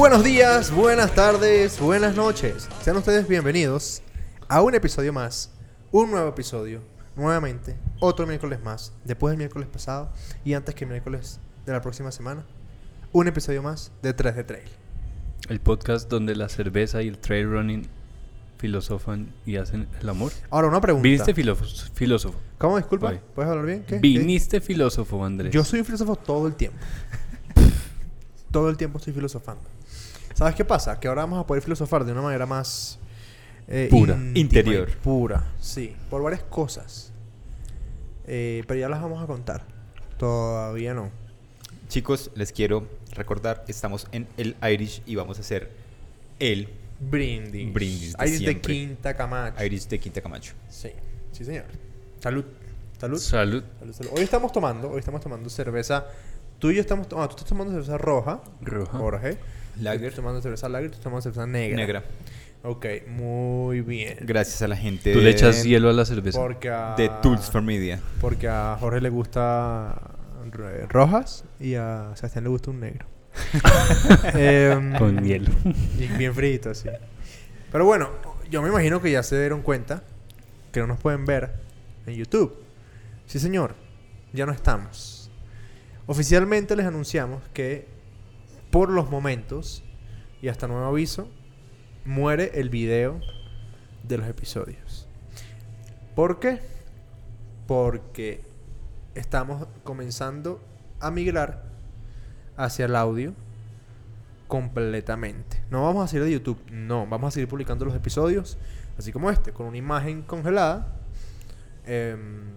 Buenos días, buenas tardes, buenas noches. Sean ustedes bienvenidos a un episodio más, un nuevo episodio, nuevamente, otro miércoles más, después del miércoles pasado y antes que el miércoles de la próxima semana, un episodio más de 3 de Trail. El podcast donde la cerveza y el trail running filosofan y hacen el amor. Ahora, una pregunta. ¿Viniste filósofo? ¿Cómo? Disculpa. Oye. ¿Puedes hablar bien? ¿Qué? ¿Viniste filósofo, Andrés? Yo soy un filósofo todo el tiempo. todo el tiempo estoy filosofando. ¿Sabes qué pasa? Que ahora vamos a poder filosofar de una manera más... eh, Pura. Interior. Pura, sí. Por varias cosas. Eh, pero ya las vamos a contar. Todavía no. Chicos, les quiero recordar que estamos en el Irish y vamos a hacer el Brindis. Brindis de Iris de siempre. Quinta Camacho. Irish de Quinta Camacho. Sí. Sí, señor. Salud. Salud. Salud. Salud, salud. Hoy estamos tomando, hoy estamos tomando cerveza. Tú y yo estamos tomando, tú estás tomando cerveza roja, Roja. Jorge. Lager estoy tomando cerveza lager, tú estás tomando cerveza negra. negra. Ok, muy bien. Gracias a la gente Tú le echas hielo a la cerveza. Porque a, de Tools for Media. Porque a Jorge le gusta re- rojas y a Sebastián le gusta un negro. Em, Con hielo. Y bien frito, sí. Pero bueno, yo me imagino que ya se dieron cuenta que no nos pueden ver en YouTube. Sí, señor. Ya no estamos. Oficialmente les anunciamos que por los momentos y hasta nuevo aviso muere el video de los episodios. ¿Por qué? Porque estamos comenzando a migrar hacia el audio completamente. No vamos a salir de YouTube, no, vamos a seguir publicando los episodios, así como este, con una imagen congelada. em,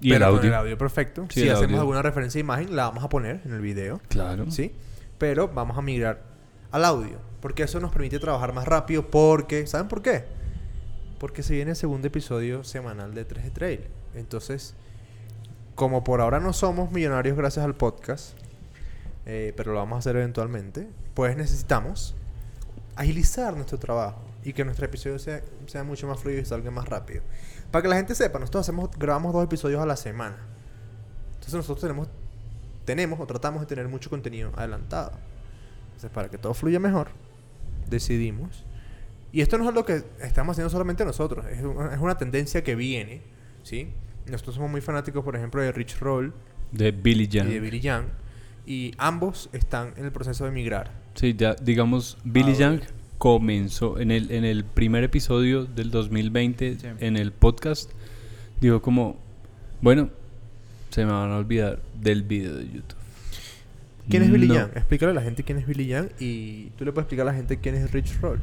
Y pero el con audio. el audio perfecto. Sí, si el hacemos audio. alguna referencia de imagen, la vamos a poner en el video, Claro. ¿sí? Pero vamos a migrar al audio, porque eso nos permite trabajar más rápido, porque, ¿saben por qué? Porque se viene el segundo episodio semanal de 3 de Trail. Entonces, como por ahora no somos millonarios gracias al podcast, eh, pero lo vamos a hacer eventualmente, pues necesitamos agilizar nuestro trabajo y que nuestro episodio sea, sea mucho más fluido y salga más rápido. Para que la gente sepa, nosotros hacemos, grabamos dos episodios a la semana. Entonces nosotros tenemos, tenemos o tratamos de tener mucho contenido adelantado. Entonces para que todo fluya mejor, decidimos. Y esto no es algo que estamos haciendo solamente nosotros, es una, es una tendencia que viene, ¿sí? Nosotros somos muy fanáticos, por ejemplo, de Rich Roll De Billy Jan. y de Billy Young. Y ambos están en el proceso de migrar. Sí, ya, digamos, Billy Ah, Young comenzó en el, en el primer episodio del 2020 Sí. en el podcast. Digo como, bueno, se me van a olvidar del video de YouTube. ¿Quién es Billy No. Young? Explícale a la gente quién es Billy Young y tú le puedes explicar a la gente quién es Rich Roll.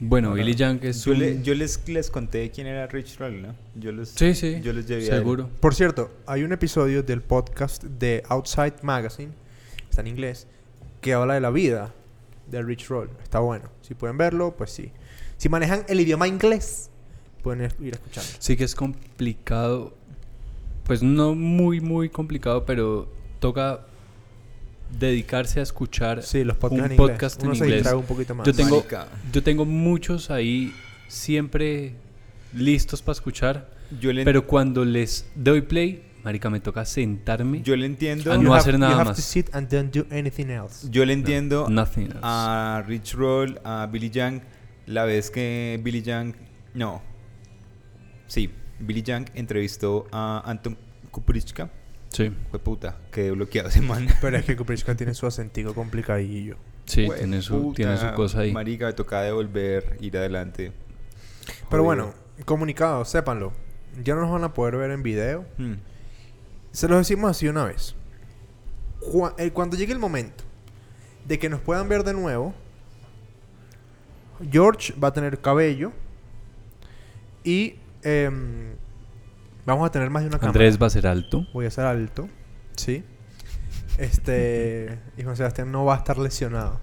Bueno, Ahora, Billy Young es yo, un... le- yo les, les conté quién era Rich Roll, ¿no? Yo les, Sí, sí, yo les llevé a él. seguro. Por cierto, hay un episodio del podcast de Outside Magazine, está en inglés, que habla de la vida de Rich Roll. Está bueno. Si pueden verlo, pues sí. Si manejan el idioma inglés, pueden ir escuchando. Sí que es complicado, pues no muy, muy complicado, pero toca dedicarse a escuchar. Sí, los podcasts Un en podcast en se inglés. distrae un poquito más. Yo tengo, Marica. yo tengo muchos ahí siempre listos para escuchar, Yo le, pero cuando les doy play, marica, me toca sentarme. yo le entiendo. a You no have- hacer nada you have más. to sit and don't do anything else. Yo le entiendo a Rich Roll, a Billy Young, la vez que Billy Young, no, sí, Billy Young entrevistó a Anton Kuprichka, sí, fue puta, quedé bloqueado ese man. Pero es que Kuprichka tiene su acentico complicadillo. sí, tiene su, puta, tiene su cosa ahí. Marica, me toca devolver, ir adelante. Pero bueno, comunicado, sépanlo. Ya no nos van a poder ver en video. Hmm. Se los decimos así una vez. Eh, cuando llegue el momento de que nos puedan ver de nuevo, George va a tener cabello y em, vamos a tener más de una cámara. Andrés va a ser alto. Voy a ser alto, sí. Este. Y Juan Sebastián no va a estar lesionado.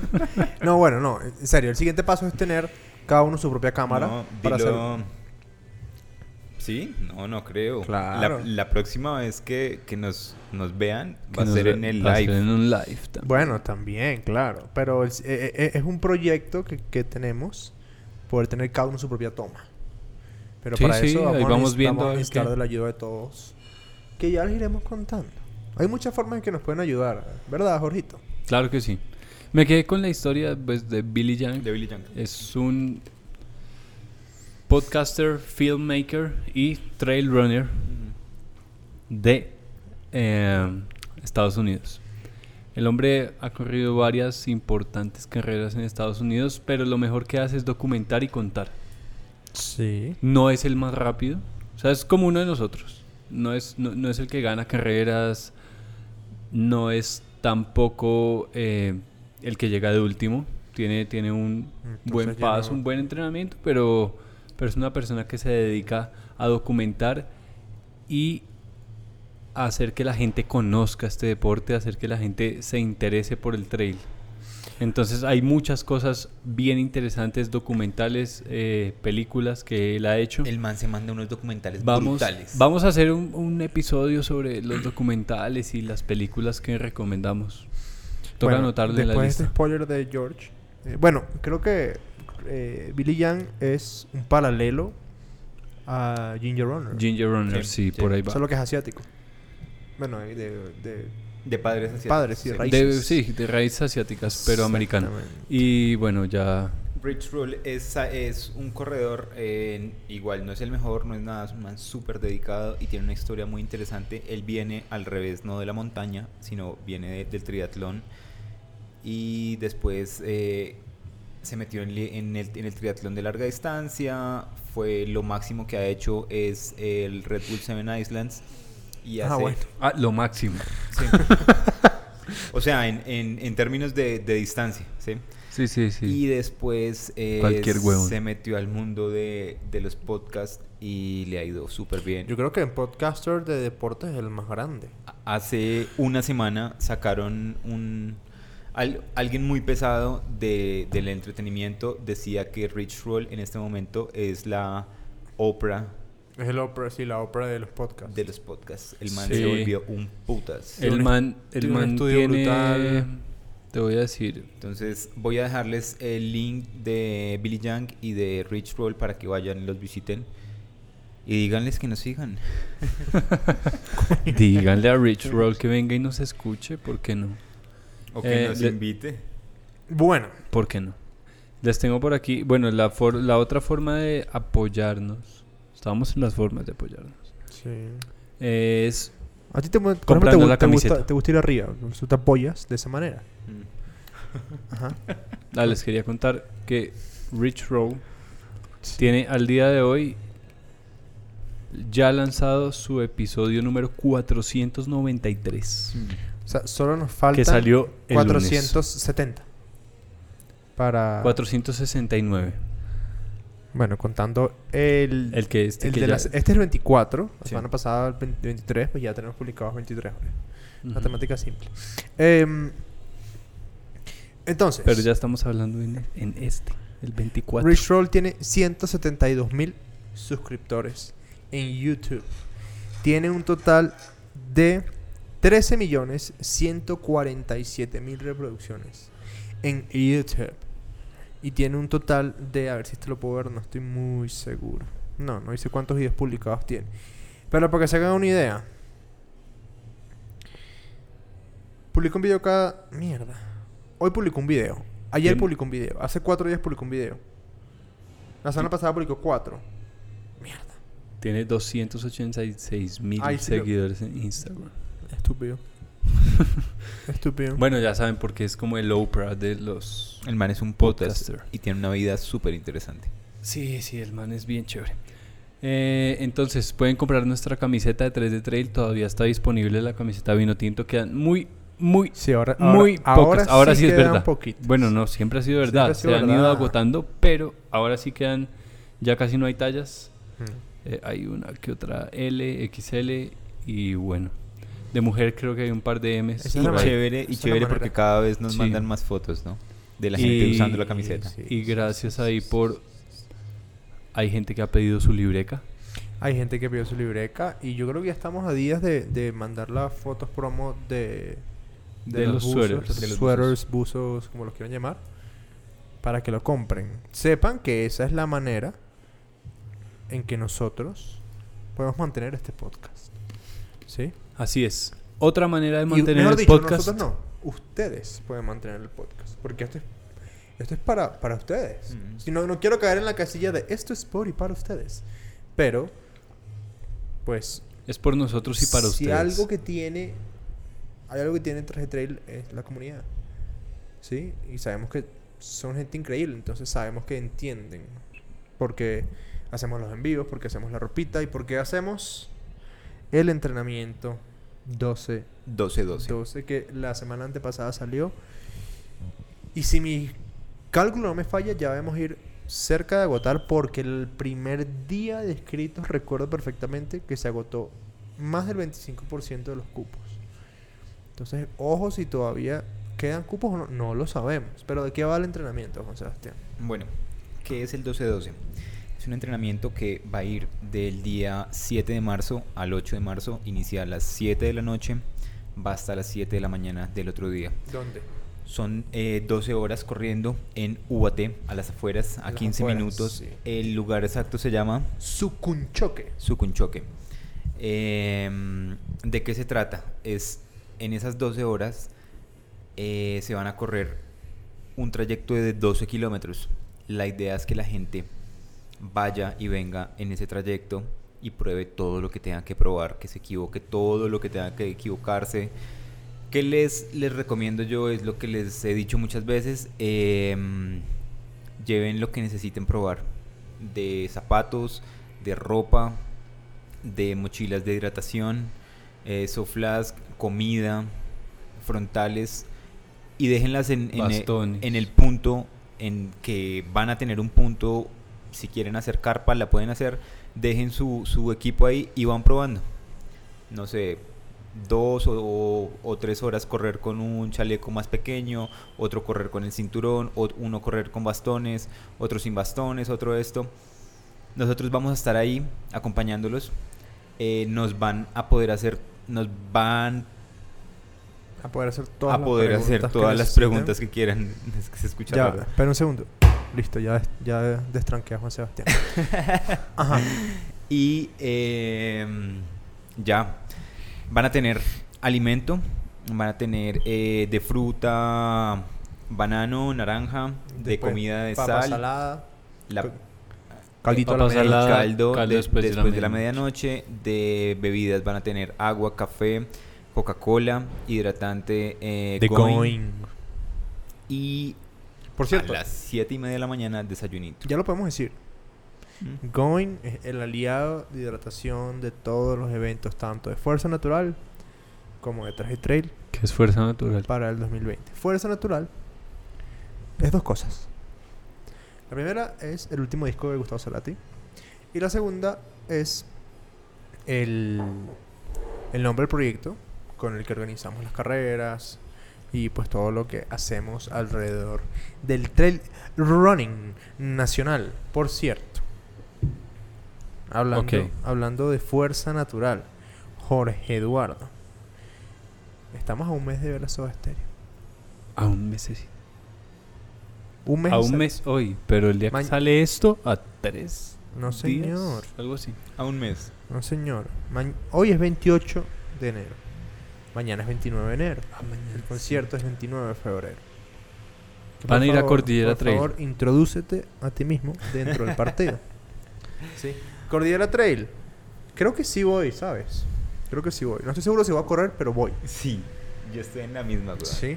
no, bueno, no. En serio, el siguiente paso es tener cada uno su propia cámara. No, para dilo- hacer- Sí, no, no creo. Claro. La, la próxima vez que, que nos, nos vean que va a ser en el va a live. ser en un live también. Bueno, también, claro. Pero es, eh, eh, es un proyecto que, que tenemos poder tener cada uno su propia toma. Pero Sí, para sí, eso vamos, ahí viendo a necesitar de la ayuda de todos. Que ya les iremos contando. Hay muchas formas en que nos pueden ayudar, ¿verdad, Jorgito? Claro que sí. Me quedé con la historia pues, de Billy Young. De Billy Young. Es un podcaster, filmmaker y trail runner de eh, Estados Unidos. El hombre ha corrido varias importantes carreras en Estados Unidos, pero lo mejor que hace es documentar y contar. Sí. No es el más rápido, o sea, es como uno de nosotros. No es, no, no es el que gana carreras, no es tampoco eh, el que llega de último. Tiene, tiene un Entonces buen paso, no- un buen entrenamiento, pero, pero es una persona que se dedica a documentar y hacer que la gente conozca este deporte, hacer que la gente se interese por el trail. Entonces hay muchas cosas bien interesantes, documentales, eh, películas que él ha hecho. El man se manda unos documentales Vamos, brutales. vamos a hacer un, un episodio sobre los documentales y las películas que recomendamos. Toca Bueno, anotarlo en la después de lista. este spoiler de George. eh, bueno, creo que eh, Billy Young es un paralelo a Ginger Runner. Ginger Runner, Sí, sí, sí. por ahí va. Solo que es asiático. Bueno, de, de, de padres asiáticos. padres y raíces. De, sí, de raíces asiáticas, pero. Exactamente. Y bueno, ya Rich Roll es, es un corredor, eh, igual no es el mejor, no es nada, es un man súper dedicado y tiene una historia muy interesante. Él viene al revés, no de la montaña, sino viene de- del triatlón y después eh, se metió en, en el, en el triatlón de larga distancia. Fue lo máximo que ha hecho es el Red Bull Seven Islands. Y Ah, bueno. Ah, lo máximo. Sí. o sea, en, en- en términos de, de distancia, ¿sí? Sí, sí, sí. Y después eh, Cualquier huevón. se metió al mundo de, de los podcasts y le ha ido súper bien. Yo creo que en podcaster de deportes es el más grande. Hace una semana sacaron un... al- alguien muy pesado de, del entretenimiento decía que Rich Roll en este momento es la Oprah Es el ópera, sí, la ópera de los podcasts. de los podcasts. El man Sí. se volvió un putas. el man, el tiene man estudio tiene... brutal. Te voy a decir. Entonces voy a dejarles el link de Billy Young y de Rich Roll para que vayan y los visiten. Y díganles que nos sigan. Díganle a Rich Roll que venga y nos escuche, ¿por qué no? O que Eh, nos le- invite. Bueno, ¿Por qué no? Les tengo por aquí, bueno, la, for- la otra forma de apoyarnos, estábamos en las formas de apoyarnos, sí. es A ti te, por ejemplo, te, la te gusta, camiseta. te gusta ir arriba. Tú te apoyas de esa manera. Mm. Ajá. Ah, les quería contar que Rich Roll tiene al día de hoy ya lanzado su episodio número 493, O sea, solo nos faltan que salió el lunes. 470. Para. 469. Bueno, contando el. El que este el que de ya- las- este es el 24. La Sí. semana pasada el 20 23, pues ya tenemos publicados 23. ¿vale? Ujú. Matemática simple. Em, entonces. Pero ya estamos hablando en, en este, el 24. Rich Roll tiene 172 mil suscriptores en YouTube. Tiene un total de 13 millones 147 mil reproducciones en YouTube. Y tiene un total de, a ver si esto lo puedo ver, no estoy muy seguro. No, no dice cuántos videos publicados tiene. Pero para que se hagan una idea. Publica un video cada... Mierda. Hoy publicó un video. Ayer Tiene- publicó un video. Hace cuatro días publicó un video. La semana pasada publicó cuatro. Mierda. Tiene 286 mil sí seguidores en Instagram. Estúpido. Estúpido. Bueno, ya saben porque es como el Oprah de los... El man es un podcaster Podcaster. y tiene una vida súper interesante. Sí, sí, el man es bien chévere. Eh, entonces, pueden comprar nuestra camiseta de 3 de Trail. Todavía está disponible la camiseta vino tinto. Quedan muy, muy, Sí, ahora, muy ahora, pocas. Ahora sí, es verdad. Bueno, no, siempre ha sido verdad. ha sido Se han ido agotando, pero ahora sí quedan... Ya casi no hay tallas. Mm. Eh, hay una que otra L, XL y bueno. De mujer creo que hay un par de M's. Y chévere, y chévere porque cada vez nos Sí. mandan más fotos, ¿no? De la gente Y- usando la camiseta. sí. Y gracias ahí por... Hay gente que ha pedido su libreca. Hay gente que pidió su libreca y yo creo que ya estamos a días de, de mandar las fotos promo de, De los los De los sweaters, buzos, como los quieran llamar, para que lo compren. Sepan que esa es la manera en que nosotros podemos mantener este podcast. ¿Sí? Así es. Otra manera de Y, mantener mejor el dicho, podcast. nosotros no. ustedes pueden mantener el podcast. Porque esto es, esto es para, para ustedes. Mm. Si no, no quiero caer en la casilla de esto es por y para ustedes. Pero, pues, Es por nosotros y para si ustedes. algo que tiene, hay algo que tiene Traje Trail es la comunidad. ¿Sí? Y sabemos que son gente increíble, entonces sabemos que entienden. Porque hacemos los envíos, porque hacemos la ropita y porque hacemos el entrenamiento 12 12-12. 12 que la semana antepasada salió. Y si mi cálculo no me falla, ya debemos ir cerca de agotar porque el primer día de escritos recuerdo perfectamente que se agotó más del 25% de los cupos. Entonces, ojo si todavía quedan cupos o no, no lo sabemos. Pero ¿de qué va el entrenamiento, Juan Sebastián? Bueno, ¿qué es el 12-12? Es un entrenamiento que va a ir del día 7 de marzo al 8 de marzo, inicia a las 7 de la noche, va hasta las 7 de la mañana del otro día. ¿Dónde? Son eh, 12 horas corriendo en UAT, a las afueras, A a las 15 afueras, minutos. sí. El lugar exacto se llama Sucunchoque. Sucunchoque. Em, ¿De qué se trata? Es en esas 12 horas eh, se van a correr un trayecto de 12 kilómetros. La idea es que la gente vaya y venga en ese trayecto y pruebe todo lo que tenga que probar, que se equivoque todo lo que tenga que equivocarse. ¿Qué les, les recomiendo yo? Es lo que les he dicho muchas veces. em, lleven lo que necesiten probar. De zapatos, de ropa, de mochilas de hidratación, eh, soflask, comida, frontales y déjenlas en, en, e- en el punto en que van a tener un punto, si quieren hacer carpa la pueden hacer, dejen su, su equipo ahí y van probando. No sé, dos o, o- o tres horas correr con un chaleco más pequeño, otro correr con el cinturón, uno correr con bastones, otro sin bastones, otro esto. Nosotros vamos a estar ahí acompañándolos. Eh, nos van a poder hacer, nos van A poder hacer todas a las poder hacer preguntas que todas las preguntas que quieran. Es que se escucha Ya, espera un segundo. Listo, ya, ya destranqué a Juan Sebastián. Ajá. Y eh, ya, van a tener alimento, van a tener eh, de fruta, banano, naranja, de comida de papa sal, salada, la, caldito a la salada, caldo, caldo de- después después, de la de la medianoche, de bebidas van a tener agua, café, Coca-Cola, hidratante, eh, The Going, Going. y Por cierto, a las 7 y media de la mañana desayunito. ya lo podemos decir. Mm. Going es el aliado de hidratación de todos los eventos, tanto de Fuerza Natural como de Traje Trail Que es fuerza natural. para el 2020. Fuerza Natural es dos cosas. La primera es el último disco de Gustavo Cerati. Y la segunda es el, el nombre del proyecto con el que organizamos las carreras y pues todo lo que hacemos alrededor del trail running nacional. Por cierto, hablando, hablando de fuerza natural, Jorge Eduardo. Estamos a un mes de ver a Soda Stereo. A un mes. sí. Un mes. A un mes hoy. Pero el día que sale esto, a tres. No, días, señor. Algo así. A un mes. No, señor. Ma- Hoy es 28 de enero. Mañana es 29 de enero. El concierto es 29 de febrero. Que Van por a ir a Cordillera Por Trail. favor, introdúcete a ti mismo dentro del partido. sí. Cordillera Trail. Creo que sí voy, ¿sabes? Creo que sí voy. No estoy seguro si voy a correr, pero voy. Sí, yo estoy en la misma, weón. Sí.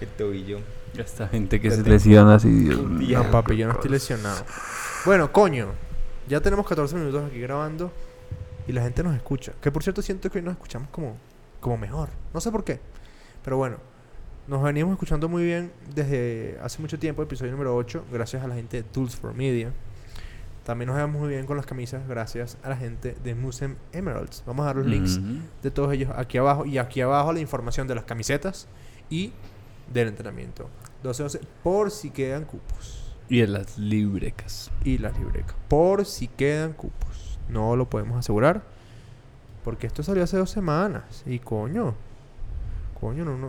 El tobillo. Esta gente que Ya se lesiona así, Dios. No, papi, yo no estoy lesionado. Bueno, coño. Ya tenemos 14 minutos aquí grabando y la gente nos escucha. Que por cierto siento que hoy nos escuchamos como, como mejor. No sé por qué. Pero bueno, nos venimos escuchando muy bien desde hace mucho tiempo, episodio número 8, gracias a la gente de Tools for Media. También nos vemos muy bien con las camisas gracias a la gente de Musem Emeralds. Vamos a dar los links de todos ellos aquí abajo y aquí abajo la información de las camisetas y del entrenamiento. 12-12 por si quedan cupos Y en las librecas. y las librecas. Por si quedan cupos. No lo podemos asegurar. Porque esto salió hace dos semanas. Y coño. Coño, no, no.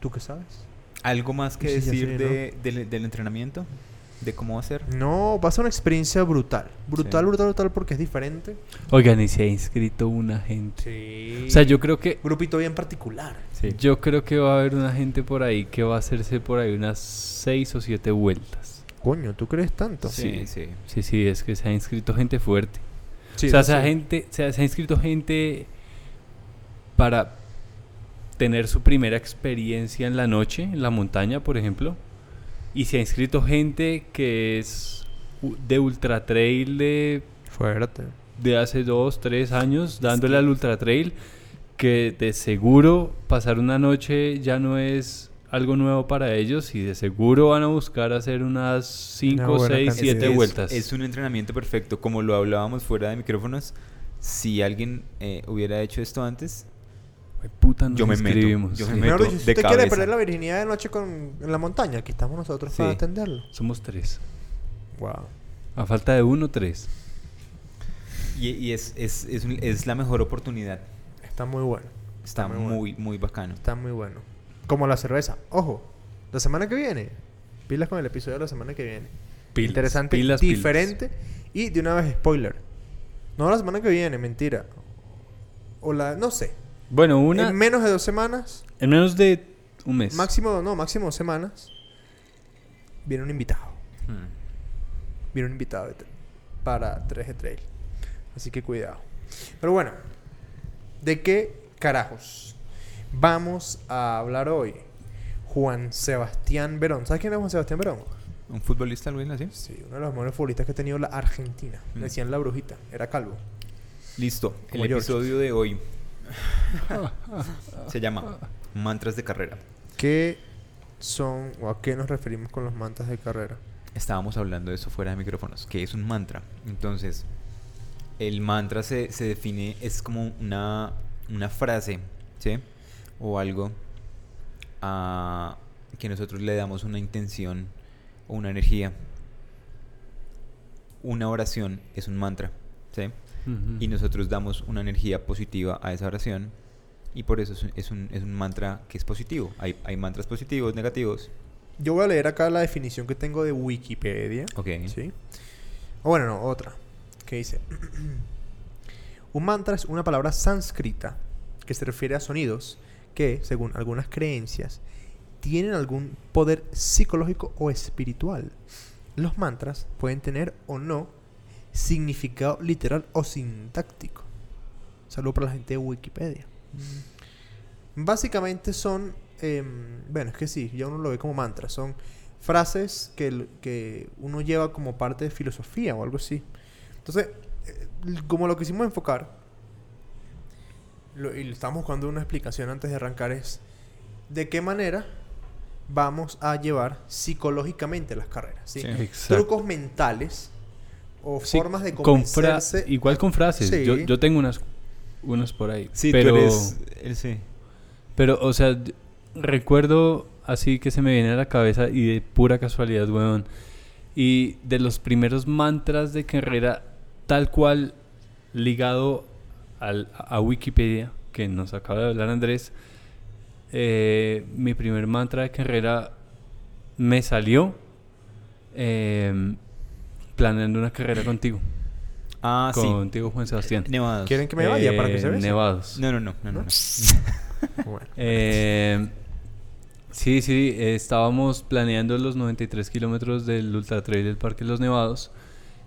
¿Tú qué sabes? ¿Algo más que Sí, decir sé, ¿no? de- del, del entrenamiento? de cómo va a ser. No, va a ser una experiencia brutal. Brutal, Sí. brutal, brutal porque es diferente. Oigan, y se ha inscrito una gente. Sí. O sea, yo creo que Grupito bien particular. Sí. yo creo que va a haber una gente por ahí que va a hacerse por ahí unas seis o siete vueltas. Coño, ¿tú crees tanto? Sí, sí. Sí, sí, es que se ha inscrito gente fuerte. Sí, o sea, se ha, gente, se, ha, se ha inscrito gente para tener su primera experiencia en la noche, en la montaña, por ejemplo. Y se ha inscrito gente que es de ultra trail de, Fuerte. de hace dos, tres años, dándole al ultra trail, que de seguro pasar una noche ya no es algo nuevo para ellos y de seguro van a buscar hacer unas cinco, buena seis, cantidad. siete Es- vueltas. Es un entrenamiento perfecto, como lo hablábamos fuera de micrófonos. Si alguien eh, hubiera hecho esto antes, puta, nos Yo me meto, yo me meto. Si usted quiere perder la virginidad de noche con, en la montaña, aquí estamos nosotros para Sí. atenderlo. Somos tres. Wow. A falta de uno, tres. y, y es, es, es, es la mejor oportunidad. Está muy bueno. Está muy muy, bueno. muy, bacano. Está muy bueno. Como la cerveza. Ojo, la semana que viene. Pilas con el episodio de la semana que viene. Pilas, Interesante, pilas, pilas. diferente. Y de una vez, spoiler. No la semana que viene, mentira. O la, no sé. Bueno, una. En menos de dos semanas. En menos de un mes. Máximo, no, máximo dos semanas. Viene un invitado. Hmm. Viene un invitado de- para 3G Trail. Así que cuidado. Pero bueno, ¿de qué carajos vamos a hablar hoy? Juan Sebastián Verón. ¿Sabes quién es Juan Sebastián Verón? ¿Un futbolista, Luis, así? Sí, uno de los mejores futbolistas que ha tenido la Argentina. Le Mm. decían la brujita, era calvo. Listo. Como el George. episodio de hoy se llama Mantras de carrera. ¿Qué son o a qué nos referimos con los mantas de carrera? Estábamos hablando de eso fuera de micrófonos, que es un mantra. Entonces, el mantra se, se define, es como una, una frase, ¿sí? O algo a que nosotros le damos una intención o una energía. Una oración es un mantra, ¿sí? Y nosotros damos una energía positiva a esa oración y por eso es un, es un, es un mantra que es positivo. Hay, hay mantras positivos, negativos. Yo voy a leer acá la definición que tengo de Wikipedia. Ok. ¿Sí? O bueno, no, otra. Que dice: Un mantra es una palabra sánscrita que se refiere a sonidos que, según algunas creencias, tienen algún poder psicológico o espiritual. Los mantras pueden tener o no significado literal o sintáctico. Saludo para la gente de Wikipedia. Básicamente son, em, bueno, es que sí, ya uno lo ve como mantras, son frases que, que uno lleva como parte de filosofía o algo así. Entonces, eh, como lo quisimos enfocar, lo- y le estamos buscando una explicación antes de arrancar, es de qué manera vamos a llevar psicológicamente las carreras. ¿sí? Sí. Exacto. Trucos mentales o Sí, formas de con convencerse. igual con frases. Sí. Yo, yo tengo unas, unas por ahí. Sí, pero, tú eres... el- sí. pero, o sea, recuerdo así que se me viene a la cabeza y de pura casualidad, weón. Y de los primeros mantras de carrera, tal cual ligado al, a Wikipedia, que nos acaba de hablar Andrés, eh, mi primer mantra de carrera me salió em, planeando una carrera contigo. Ah, contigo, Juan Sebastián. sí. Nevados. ¿Quieren que me vaya para que se Eh, besen? Nevados. No, no, no. no, no, ¿No? no. Bueno. Eh, sí, sí, eh, estábamos planeando los 93 kilómetros del Ultra Trail del Parque Los Nevados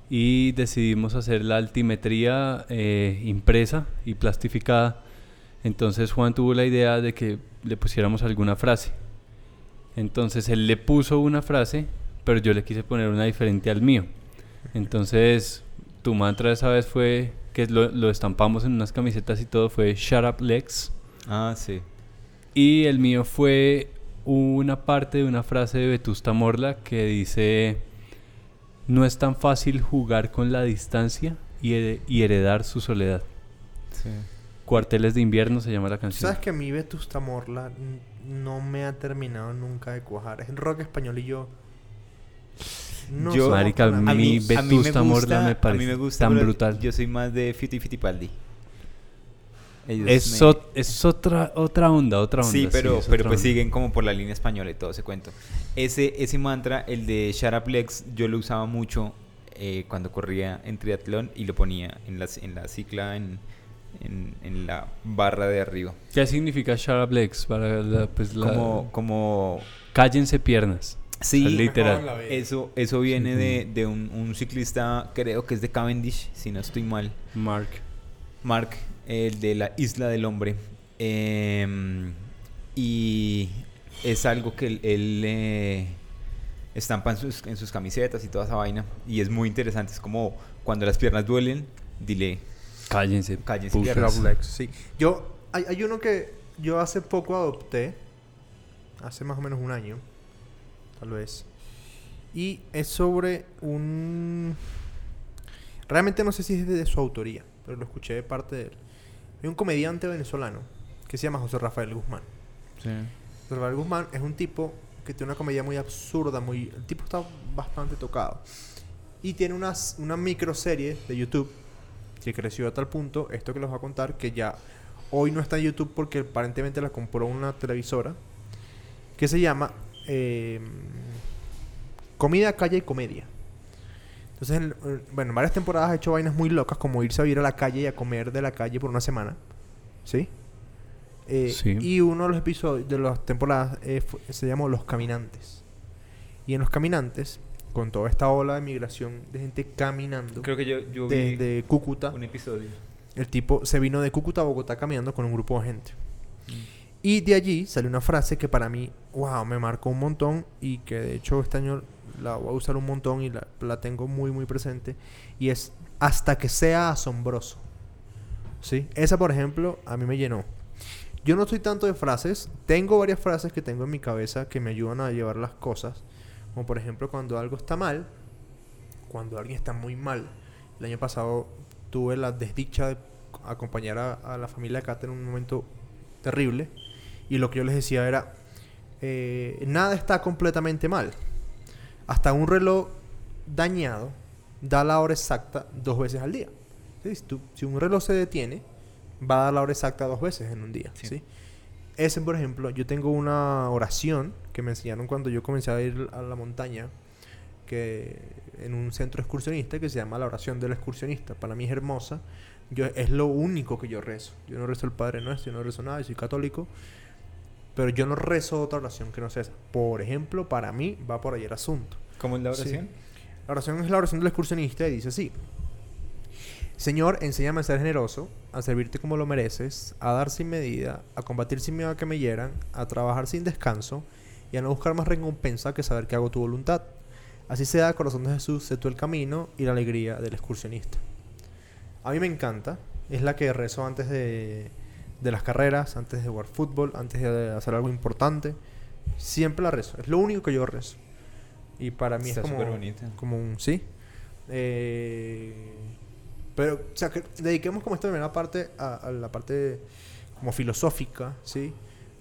y decidimos hacer la altimetría eh, impresa y plastificada. Entonces Juan tuvo la idea de que le pusiéramos alguna frase. Entonces él le puso una frase, pero yo le quise poner una diferente al mío. Entonces tu mantra esa vez fue, que lo, lo estampamos en unas camisetas y todo, fue Shut Up Lex. Ah, sí. Y el mío fue una parte de una frase de Vetusta Morla que dice, no es tan fácil jugar con la distancia y, he- y heredar su soledad. Sí. Cuarteles de invierno se llama la canción. ¿Sabes que a mí Vetusta Morla no me ha terminado nunca de cuajar? Es rock español y yo... No Yo- Marica, a mí mí, a mí me Vetusta gusta, Morla me a mí parece me gusta, tan brutal. Yo soy más de Fiti Fitipaldi. Ellos Es, me- es otra, otra onda, otra onda. Sí, pero, es pero pues onda. siguen como por la línea española y todo ese cuento. Ese, ese mantra, el de Legs, yo lo usaba mucho eh, cuando corría en triatlón y lo ponía en la, en la cicla, en, en, en la barra de arriba. ¿Qué significa Legs? Para la, pues, la- Como, como Cállense piernas. Sí, O sea, literal. eso, eso viene Sí, de, de un, un ciclista, creo que es de Cavendish, si no estoy mal. Mark. Mark, el de la Isla del Hombre. Em, y es algo que él, él, eh, estampa en sus, en sus camisetas y toda esa vaina. Y es muy interesante. Es como cuando las piernas duelen, dile. Cállense. Cállense, sí. Yo, hay, hay uno que yo hace poco adopté, hace más o menos un año, tal vez. Y es sobre un... Realmente no sé si es de, de su autoría, pero lo escuché de parte de él. Hay un comediante venezolano que se llama José Rafael Guzmán. José Rafael Guzmán es un tipo que tiene una comedia muy absurda, muy... El tipo está bastante tocado. Y tiene unas, una microserie de YouTube que creció a tal punto, esto que les voy a contar, que ya hoy no está en YouTube porque aparentemente la compró una televisora, que se llama eh, Comida, Calle y Comedia. Entonces, en- en- bueno, en varias temporadas ha hecho vainas muy locas, como irse a vivir a la calle y a comer de la calle por una semana. ¿Sí? Eh, Sí. Y uno de los episodios de las temporadas eh, se llamó Los Caminantes. Y en Los Caminantes, con toda esta ola de migración de gente caminando Creo que yo, yo vi desde Cúcuta, un episodio. el tipo se vino de Cúcuta a Bogotá caminando con un grupo de gente. Y de allí salió una frase que para mí, wow, me marcó un montón y que de hecho este año la voy a usar un montón y la, la tengo muy, muy presente. Y es hasta que sea asombroso. ¿Sí? Esa, por ejemplo, a mí me llenó. Yo no soy tanto de frases. Tengo varias frases que tengo en mi cabeza que me ayudan a llevar las cosas. Como por ejemplo cuando algo está mal. Cuando alguien está muy mal. El año pasado tuve la desdicha de acompañar a, la familia Cata en un momento terrible. Y lo que yo les decía era, eh, nada está completamente mal. Hasta un reloj dañado da la hora exacta dos veces al día. ¿Sí? Si, tú- si un reloj se detiene, va a dar la hora exacta dos veces en un día. Sí. ¿sí? Ese, por ejemplo, yo tengo una oración que me enseñaron cuando yo comencé a ir a la montaña, que en un centro excursionista que se llama la oración del excursionista. Para mí es hermosa. Yo, es lo único que yo rezo. Yo no rezo el Padre Nuestro, yo no rezo nada, yo soy católico. Pero yo no rezo otra oración que no sea esa. Por ejemplo, para mí va por ahí el asunto. ¿Cómo es la Sí. oración? La oración es la oración del excursionista y dice así. Señor, enséñame a ser generoso, a servirte como lo mereces, a dar sin medida, a combatir sin miedo a que me hieran, a trabajar sin descanso y a no buscar más recompensa que saber que hago tu voluntad. Así sea, corazón de Jesús, sé tú el camino y la alegría del excursionista. A mí me encanta, es la que rezo antes de, de las carreras, antes de jugar fútbol, antes de hacer algo importante. Siempre la rezo, es lo único que yo rezo. Y para mí Está es como, como un sí. Eh, pero, o sea, que dediquemos como esta primera parte a, a la parte como filosófica, ¿sí?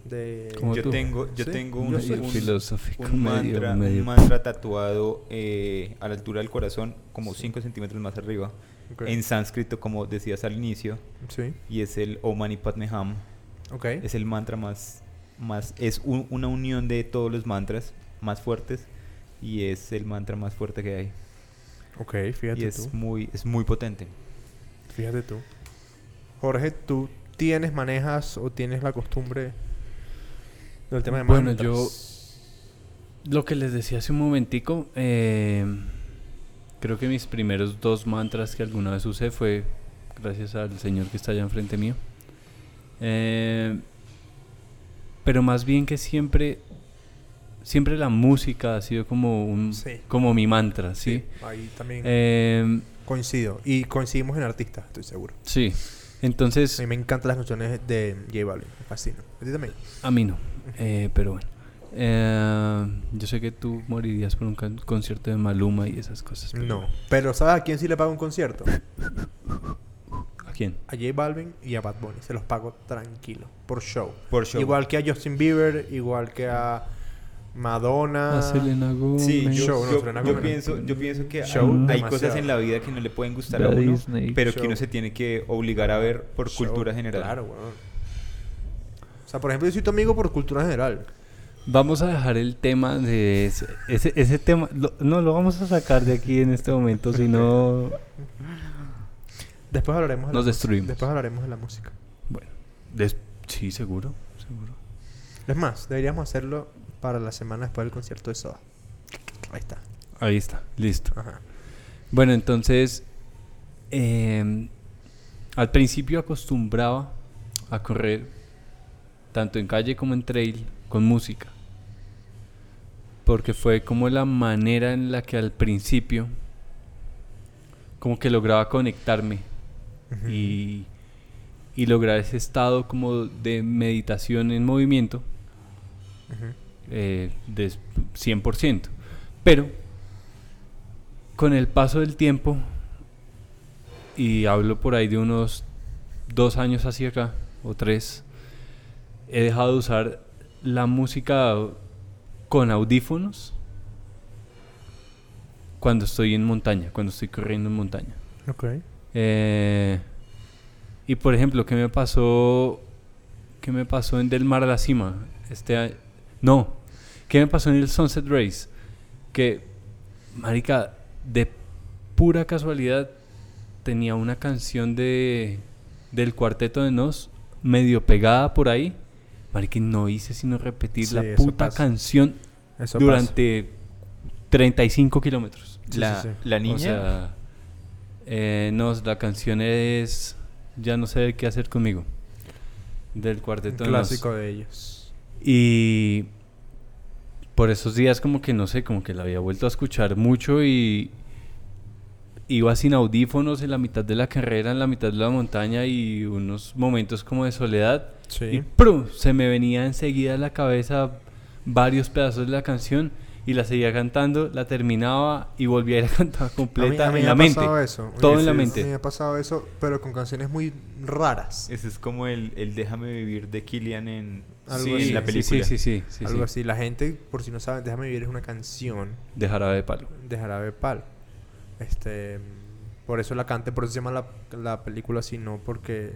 De, Como Yo tú. tengo, yo Sí, tengo yo un, soy un- filosófico, un medio- mantra, medio- un mantra tatuado eh, a la altura del corazón, como 5 centímetros más arriba, Ok. en sánscrito, como decías al inicio, Sí, y es el Om Mani Padme Hum. ok. Es el mantra más, más es un- una unión de todos los mantras más fuertes y es el mantra más fuerte que hay. Ok, fíjate y es tú. muy, es muy potente. Fíjate tú. Jorge, ¿tú tienes, manejas o tienes la costumbre del tema de Bueno, mantras? yo lo que les decía hace un momentico, eh, creo que mis primeros dos mantras que alguna vez usé fue gracias al Señor que está allá enfrente mío. Eh, pero más bien que siempre, siempre la música ha sido como un, Sí. como mi mantra, ¿sí? ahí también Eh, coincido. Y coincidimos en artistas, estoy seguro. sí. Entonces, A mí me encantan las canciones de J Balvin, me fascina. ¿A ti también? A mí no, eh, pero bueno. Eh, yo sé que tú morirías por un concierto de Maluma y esas cosas. pero No. Pero ¿sabes a quién sí le pago un concierto? ¿A quién? A J Balvin y a Bad Bunny. Se los pago tranquilo, por show. Por show. Igual que a Justin Bieber, igual que a Madonna. A Selena Gomez. Sí, yo, Show, no, yo- Selena yo Gomez. pienso, yo pienso que Show, hay, demasiado. cosas en la vida que no le pueden gustar a uno, Disney. pero que uno se tiene que obligar a ver por Show, cultura general. Claro, weón. O sea, por ejemplo, yo soy tu amigo por cultura general. Vamos a dejar el tema de ese, ese, ese tema. lo- no lo vamos a sacar de aquí en este momento, si no. Después hablaremos de Nos la destruimos. música. Después hablaremos de la música. Bueno, des- sí, seguro, seguro. Es más, deberíamos hacerlo para la semana después del concierto de Soda. Ahí está. Ahí está, listo. Ajá. Bueno, entonces, em, al principio acostumbraba a correr tanto en calle como en trail con música. Porque fue como la manera en la que al principio como que lograba conectarme y, y lograr ese estado como de meditación en movimiento Ujú. eh, de 100%. Pero con el paso del tiempo, y hablo por ahí de unos dos años hacia acá, o tres, he dejado de usar la música con audífonos cuando estoy en montaña, cuando estoy corriendo en montaña. Ok. Eh, y por ejemplo, ¿qué me pasó? ¿Qué me pasó en Del Mar a la Cima? Este no. ¿Qué me pasó en el Sunset Race? Que, marica, de pura casualidad tenía una canción de del cuarteto de Nos medio pegada por ahí. Marica, y no hice sino repetir Sí, la puta pasa. canción Eso durante 35 kilómetros. Sí, la, sí, sí. la niña, O sea, eh, no, la canción es Ya no sé qué hacer conmigo. Del pasa. cuarteto Un Nos. clásico de ellos. Y por esos días como que no sé, como que la había vuelto a escuchar mucho y iba sin audífonos en la mitad de la carrera, en la mitad de la montaña y unos momentos como de soledad. Y Sí. ¡prum! se me venía enseguida a la cabeza varios pedazos de la canción y la seguía cantando, la terminaba y volvía a ir a cantar completa a mí en me la ha mente. pasado eso. Todo en la es- mente. A mí me ha pasado eso, pero con canciones muy raras. ese es como el, el Déjame vivir de Killian en, Algo en así. la sí, película. Sí, sí, sí. sí, Algo sí. así. La gente, por si no saben, Déjame Vivir es una canción De jarabe de palo. de Jarabe de Palo. Este, por eso la cante, por eso se llama la, la película así, no porque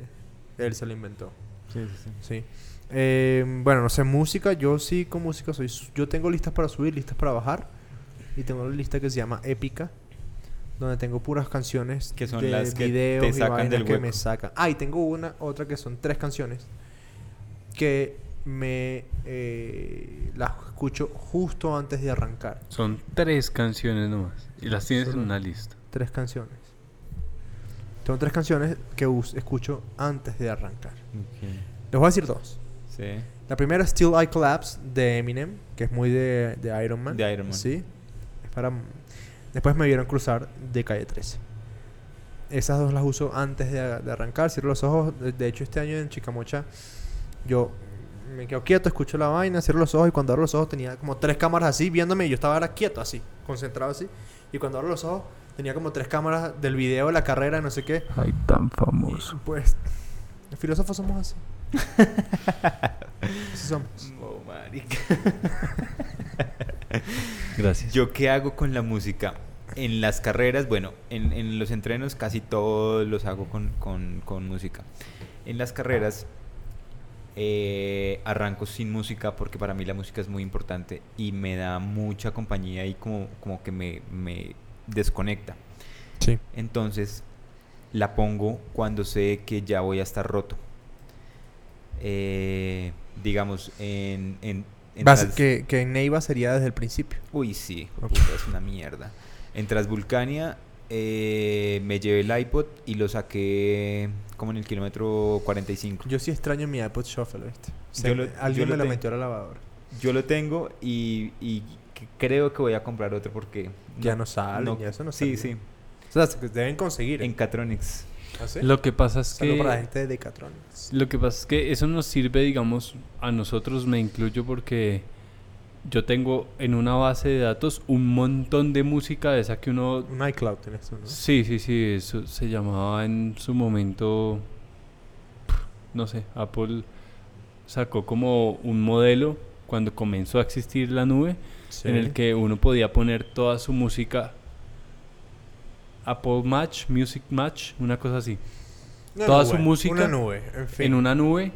él se la inventó. Sí, sí, sí. Sí. Eh, bueno, no sé, música, yo sí con música soy... Yo tengo listas para subir, listas para bajar. Y tengo una lista que se llama Épica. Donde tengo puras canciones Que son de las que te videos y sacan del que me sacan. Ah, y tengo una, otra que son tres canciones. Que me eh, las escucho justo antes de arrancar. Son tres canciones nomás. Y las tienes en una lista. Tres canciones. Tengo tres canciones que us- escucho antes de arrancar. Les voy a decir dos. Sí. La primera es Still I Collapse de Eminem, que es muy de, de Iron Man. De Iron Man. Sí. Es para... Después me vieron cruzar de calle 13. Esas dos las uso antes de, de arrancar. Cierro los ojos. De, de hecho, este año en Chicamocha, yo me quedo quieto, escucho la vaina, cierro los ojos y cuando abro los ojos tenía como tres cámaras así viéndome y yo estaba ahora quieto así, concentrado así. Y cuando abro los ojos tenía como tres cámaras del video de la carrera, no sé qué. Ay, tan Y, famoso. pues, los filósofos somos así. así somos. Oh, marica. Gracias. ¿Yo qué hago con la música? En las carreras, bueno, en, en los entrenos casi todos los hago con, con- con música. En las carreras eh, arranco sin música porque para mí la música es muy importante y me da mucha compañía y como, como que me, me desconecta. Sí. Entonces la pongo cuando sé que ya voy a estar roto. Eh, digamos, en... en, en Vas- trans- que, que en Neiva sería desde el principio. Uy, sí, puta, es una mierda. En Transvulcania eh, me llevé el iPod y lo saqué como en el kilómetro 45. Yo sí extraño mi iPod Shuffle, ¿viste? Yo lo- alguien yo me lo metió a la lavadora. Yo lo tengo y, creo que voy a comprar otro porque... Ya no sale, ya eso no Sí, sale. sí, O sea, se- deben conseguir. en Catronics. ¿Ah, sí? Lo que pasa es que para la gente de Decatronics. lo que pasa es que eso nos sirve, digamos, a nosotros me incluyo porque yo tengo en una base de datos un montón de música de esa que uno Un iCloud tienes tú, ¿no? Sí, sí, sí, eso se llamaba en su momento, no sé, Apple sacó como un modelo cuando comenzó a existir la nube, Sí. en el que uno podía poner toda su música Apple Match, Music Match, una cosa así, Una toda nube, su música Una nube, en fin. en una nube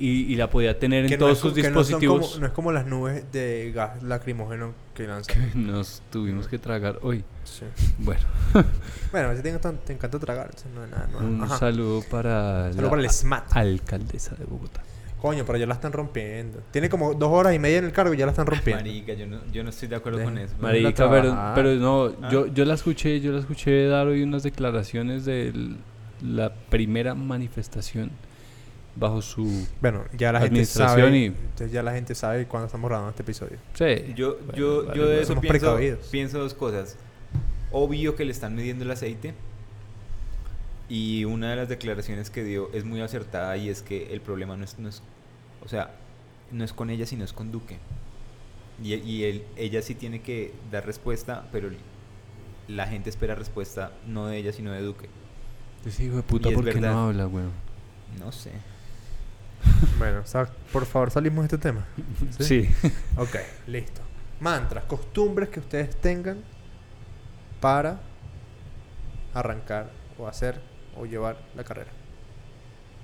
y, y la podía tener en no todos es sus no dispositivos. como- No, es como las nubes de gas lacrimógeno que lanzan. que nos tuvimos que tragar hoy. Sí. Bueno, Bueno, a ti te encanta, te encanta tragar. no nada un Ajá. saludo para Saludo la para el SMAT. alcaldesa de Bogotá. Coño, pero ya la están rompiendo. Tiene como dos horas y media en el cargo y ya la están rompiendo. Marica, yo no, yo no estoy de acuerdo con eso. Mari- Marica, pero, pero no, Ah. yo, yo la escuché, yo la escuché dar hoy unas declaraciones de la primera manifestación bajo su Bueno, ya la gente Administración sabe. y- Entonces ya la gente sabe cuando estamos grabando este episodio. sí, Yo, bueno, yo, vale, yo de eso Somos pienso, precavidos. pienso dos cosas. Obvio que le están midiendo el aceite. Y una de las declaraciones que dio es muy acertada y es que el problema no es, no es o sea, no es con ella, sino es con Duque. Y, y él, ella sí tiene que dar respuesta, pero la gente espera respuesta no de ella, sino de Duque. Ese hijo de puta, ¿por qué verdad. no habla, weón? No sé. Bueno, sa- por favor, salimos de este tema. Sí. Ok, listo. Mantras, costumbres que ustedes tengan para arrancar o hacer o llevar la carrera.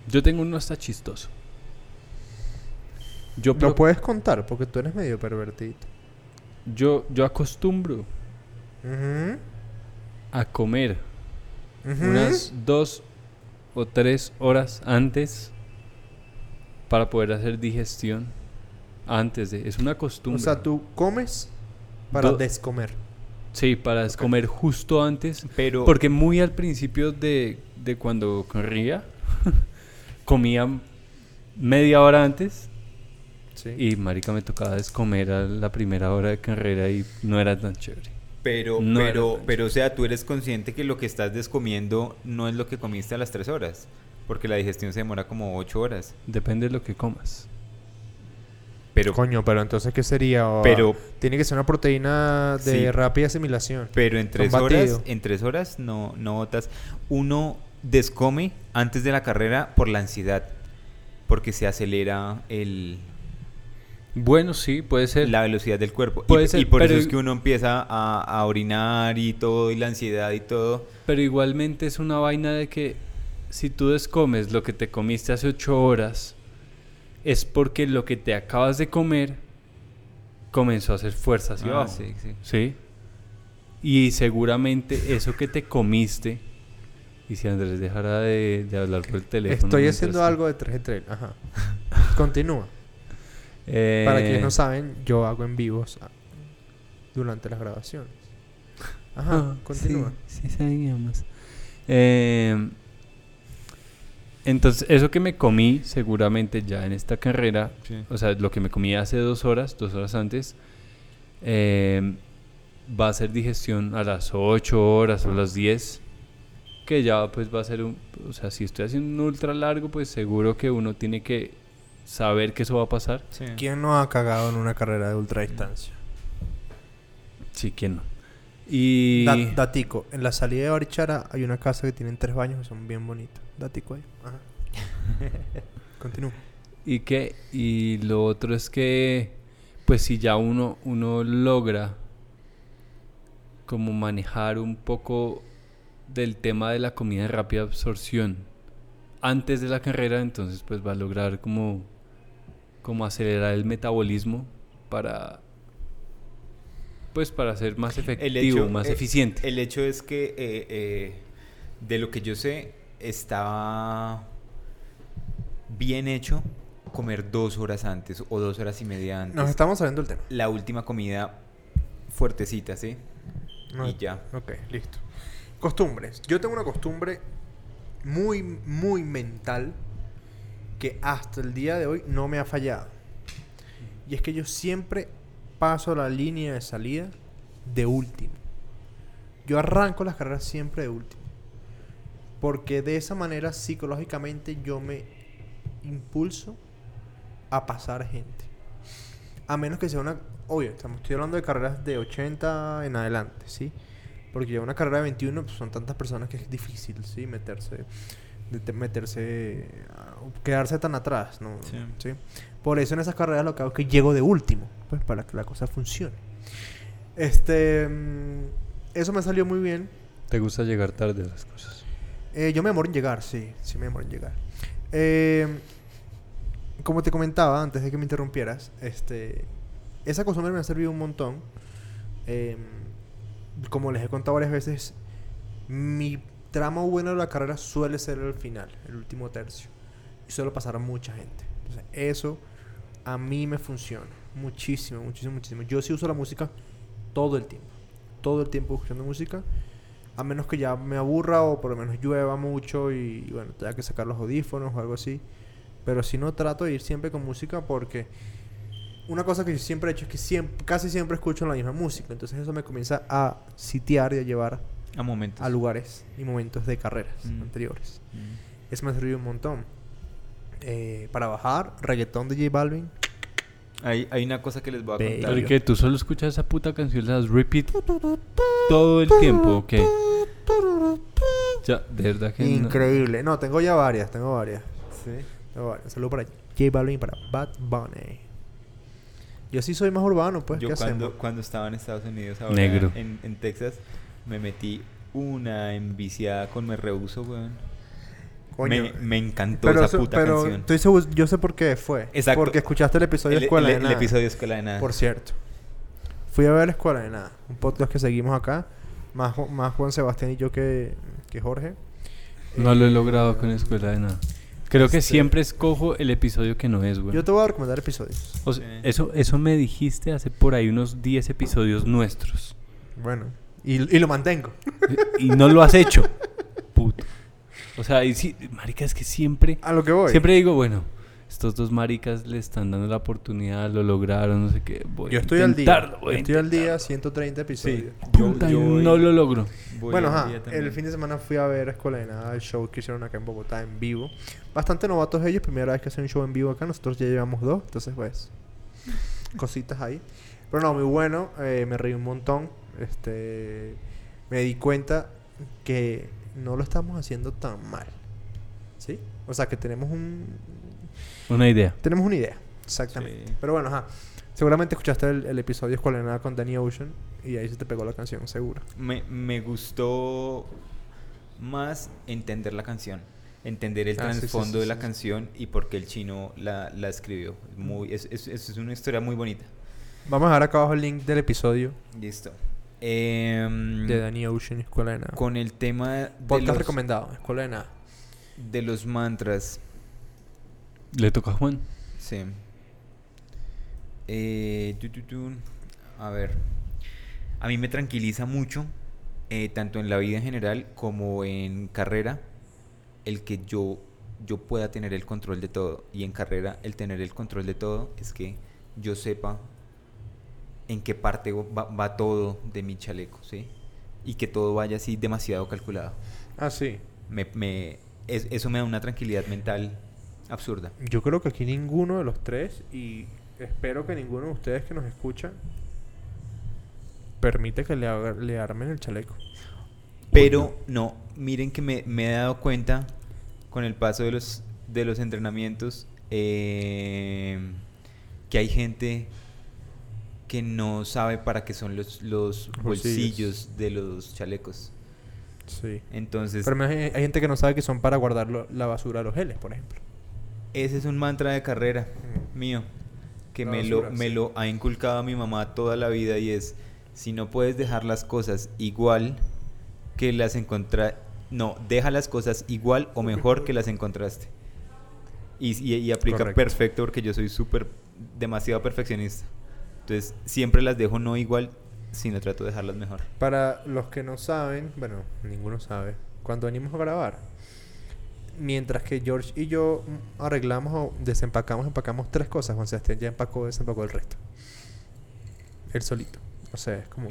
Yo tengo uno hasta chistoso. Yo, Lo pro- puedes contar porque tú eres medio pervertido. yo, yo acostumbro Ujú, a comer ujú. unas dos o tres horas antes para poder hacer digestión antes de... Es una O costumbre. sea, tú comes para Do- descomer. Sí, para Ok. comer justo antes. Pero Porque muy al principio de, de cuando corría, comía media hora antes Sí. y marica me tocaba descomer a la primera hora de carrera y no era tan chévere. Pero, No pero, pero, o sea, tú eres consciente que lo que estás descomiendo no es lo que comiste a las tres horas. Porque la digestión se demora como ocho horas. Depende de lo que comas. Pero, Coño, pero entonces, ¿qué sería? O- pero, Tiene que ser una proteína de Sí. rápida asimilación. pero en tres horas, en tres horas no, no botas. Uno descome antes de la carrera por la ansiedad. Porque se acelera el, Bueno, sí, puede ser. la velocidad del cuerpo. Y- Puede y, ser, por pero- eso es que uno empieza a, a orinar y todo, y la ansiedad y todo. Pero igualmente es una vaina de que si tú descomes lo que te comiste hace ocho horas, es porque lo que te acabas de comer comenzó a hacer fuerza hacia Ah, abajo. sí, sí. ¿Sí? Y seguramente eso que te comiste, y si Andrés dejara de, de hablar por el teléfono. Estoy haciendo algo de 3 trail. Ajá. Continúa. Eh, Para quienes no saben, yo hago en vivos ah, durante las grabaciones. Ajá, Ah, continúa. Sí, sí sabíamos. Eh, entonces, eso que me comí seguramente ya en esta carrera, o sea, lo que me comí hace dos horas, dos horas antes, eh, va a ser digestión a las 8 horas o a las 10, que ya pues va a ser un, o sea, si estoy haciendo un ultra largo, pues seguro que uno tiene que saber que eso va a pasar. Sí. ¿Quién no ha cagado en una carrera de ultradistancia? Sí, ¿quién no? Y... Da- datico, en la salida de Barichara hay una casa que tienen tres baños que son bien bonitos. Datico ahí. Ajá. Continúa. Y que y lo otro es que pues si ya uno uno logra como manejar un poco del tema de la comida de rápida absorción antes de la carrera, entonces pues va a lograr como como acelerar el metabolismo para pues para ser más efectivo, más eh, eficiente. El hecho es que, eh, eh, de lo que yo sé, estaba bien hecho comer dos horas antes o dos horas y media antes. Nos estamos saliendo del tema. La última comida fuertecita, ¿sí? No- Y ya. Ok, listo. Costumbres. Yo tengo una costumbre muy, muy mental que hasta el día de hoy no me ha fallado. Y es que yo siempre paso la línea de salida de último. Yo arranco las carreras siempre de último. Porque de esa manera psicológicamente yo me impulso a pasar gente. A menos que sea una... Obvio, estamos, estoy hablando de carreras de 80 en adelante, ¿sí? Porque ya una carrera de 21 pues, son tantas personas que es difícil, ¿sí? Meterse. de meterse, quedarse tan atrás, ¿no? Sí. ¿Sí? Por eso en esas carreras lo que hago es que llego de último, pues para que la cosa funcione. Este, mm, eso me salió muy bien. ¿Te gusta llegar tarde a las cosas? Eh, yo me demoro en llegar, sí, sí me demoro en llegar. Eh, como te comentaba antes de que me interrumpieras, este, esa costumbre me ha servido un montón. Eh, como les he contado varias veces, mi tramo bueno de la carrera suele ser el final, el último tercio. Y suele pasar a mucha gente. Entonces, eso a mí me funciona muchísimo, muchísimo, muchísimo. Yo sí uso la música todo el tiempo. Todo el tiempo escuchando música. A menos que ya me aburra o por lo menos llueva mucho y, bueno, tenga que sacar los audífonos o algo así. Pero si no, trato de ir siempre con música porque una cosa que yo siempre he hecho es que siempre, casi siempre escucho la misma música. Entonces eso me comienza a sitiar y a llevar A momentos. a lugares y momentos de carreras Mm. anteriores. Mm. Eso me ha servido un montón. Eh, para bajar, reggaetón de J Balvin. Hay, hay una cosa que les voy a Bello. contar. Porque tú solo escuchas esa puta canción, las repeat todo el tiempo, ¿ok? Ya, de verdad que no. Increíble. No, tengo ya varias, tengo varias. Sí. Tengo varias. Saludos para J Balvin y para Bad Bunny. Yo sí soy más urbano, pues. Yo ¿qué cuando, hacemos? cuando estaba en Estados Unidos, ahora Negro. En, en Texas, me metí una enviciada con Me Rehuso, weón. Coño. Me, me encantó pero esa puta pero canción. estoy seguro, yo sé por qué fue. Exacto. Porque escuchaste el episodio el, de Escuela el- de el Nada. episodio de Escuela de Nada. Por cierto. Fui a ver Escuela de Nada. Un podcast que seguimos acá. Más, más Juan Sebastián y yo que, que Jorge. No lo he Eh, logrado con escuela de nada. Creo que este- siempre escojo el episodio que no es, güey. Yo te voy a recomendar episodios. O sea, Sí. eso, eso me dijiste hace por ahí unos 10 episodios nuestros. Bueno. Y, y lo mantengo. y no lo has hecho. Puto. O sea, y sí, marica, es que siempre, A lo que voy. siempre digo, bueno, estos dos maricas le están dando la oportunidad, lo lograron, no sé qué. Voy yo a estoy al día. intentarlo, voy Yo a estoy al día, intentarlo. 130 episodios. Puta, y no lo logro. voy Bueno, ajá, el fin de semana fui a ver Escuela de Nada, el show que hicieron acá en Bogotá en vivo. Bastante novatos ellos, primera vez que hacen un show en vivo acá, nosotros ya llevamos dos, entonces pues cositas ahí. Pero no, muy bueno, eh, me reí un montón. Este, me di cuenta que no lo estamos haciendo tan mal. ¿Sí? O sea, que tenemos un Una idea. tenemos una idea, exactamente. Sí. Pero bueno, ajá. Seguramente escuchaste el, el episodio Escuela de Nada con Danny Ocean y ahí se te pegó la canción, seguro. Me, me gustó más entender la canción. Entender el Ah, sí, sí, trasfondo sí, de la sí. canción y por qué el chino la, la escribió. Muy, es, es es una historia muy bonita. Vamos a dejar acá abajo el link del episodio Listo. Em, de Danny Ocean, Escuela de Nada. con el tema de Podcast los, recomendado, Escuela de Nada. de los mantras. Le toca a Juan. Sí. Eh, tu, tu, tu. A ver. A mí me tranquiliza mucho, eh, tanto en la vida en general como en carrera, el que yo, yo pueda tener el control de todo. Y en carrera, el tener el control de todo es que yo sepa en qué parte va, va todo de mi chaleco, ¿sí? Y que todo vaya así demasiado calculado. Ah, sí. Me, me- es- eso me da una tranquilidad mental absurda. Yo creo que aquí ninguno de los tres, y espero que ninguno de ustedes que nos escuchan, permite que le, haga- le armen el chaleco. Pero no, miren que me, me he dado cuenta con el paso de los, de los entrenamientos eh, que hay gente que no sabe para qué son los, los Bolsillos. bolsillos de los chalecos. Sí. Entonces, Pero hay, hay gente que no sabe que son para guardar lo- la basura de los geles, por ejemplo. ese es un mantra de carrera Mm. mío que La me, lo, me lo ha inculcado mi mamá toda la vida y es, si no puedes dejar las cosas igual que las encontraste, no, deja las cosas igual o mejor que las encontraste. Y, y- y aplica Correcto. perfecto porque yo soy súper, demasiado perfeccionista. Entonces, siempre las dejo no igual, sino trato de dejarlas mejor. Para los que no saben, bueno, ninguno sabe, cuando venimos a grabar, mientras que George y yo arreglamos o desempacamos, empacamos tres cosas, Juan Sebastián ya empacó, desempacó el resto. Él solito. O sea, es como...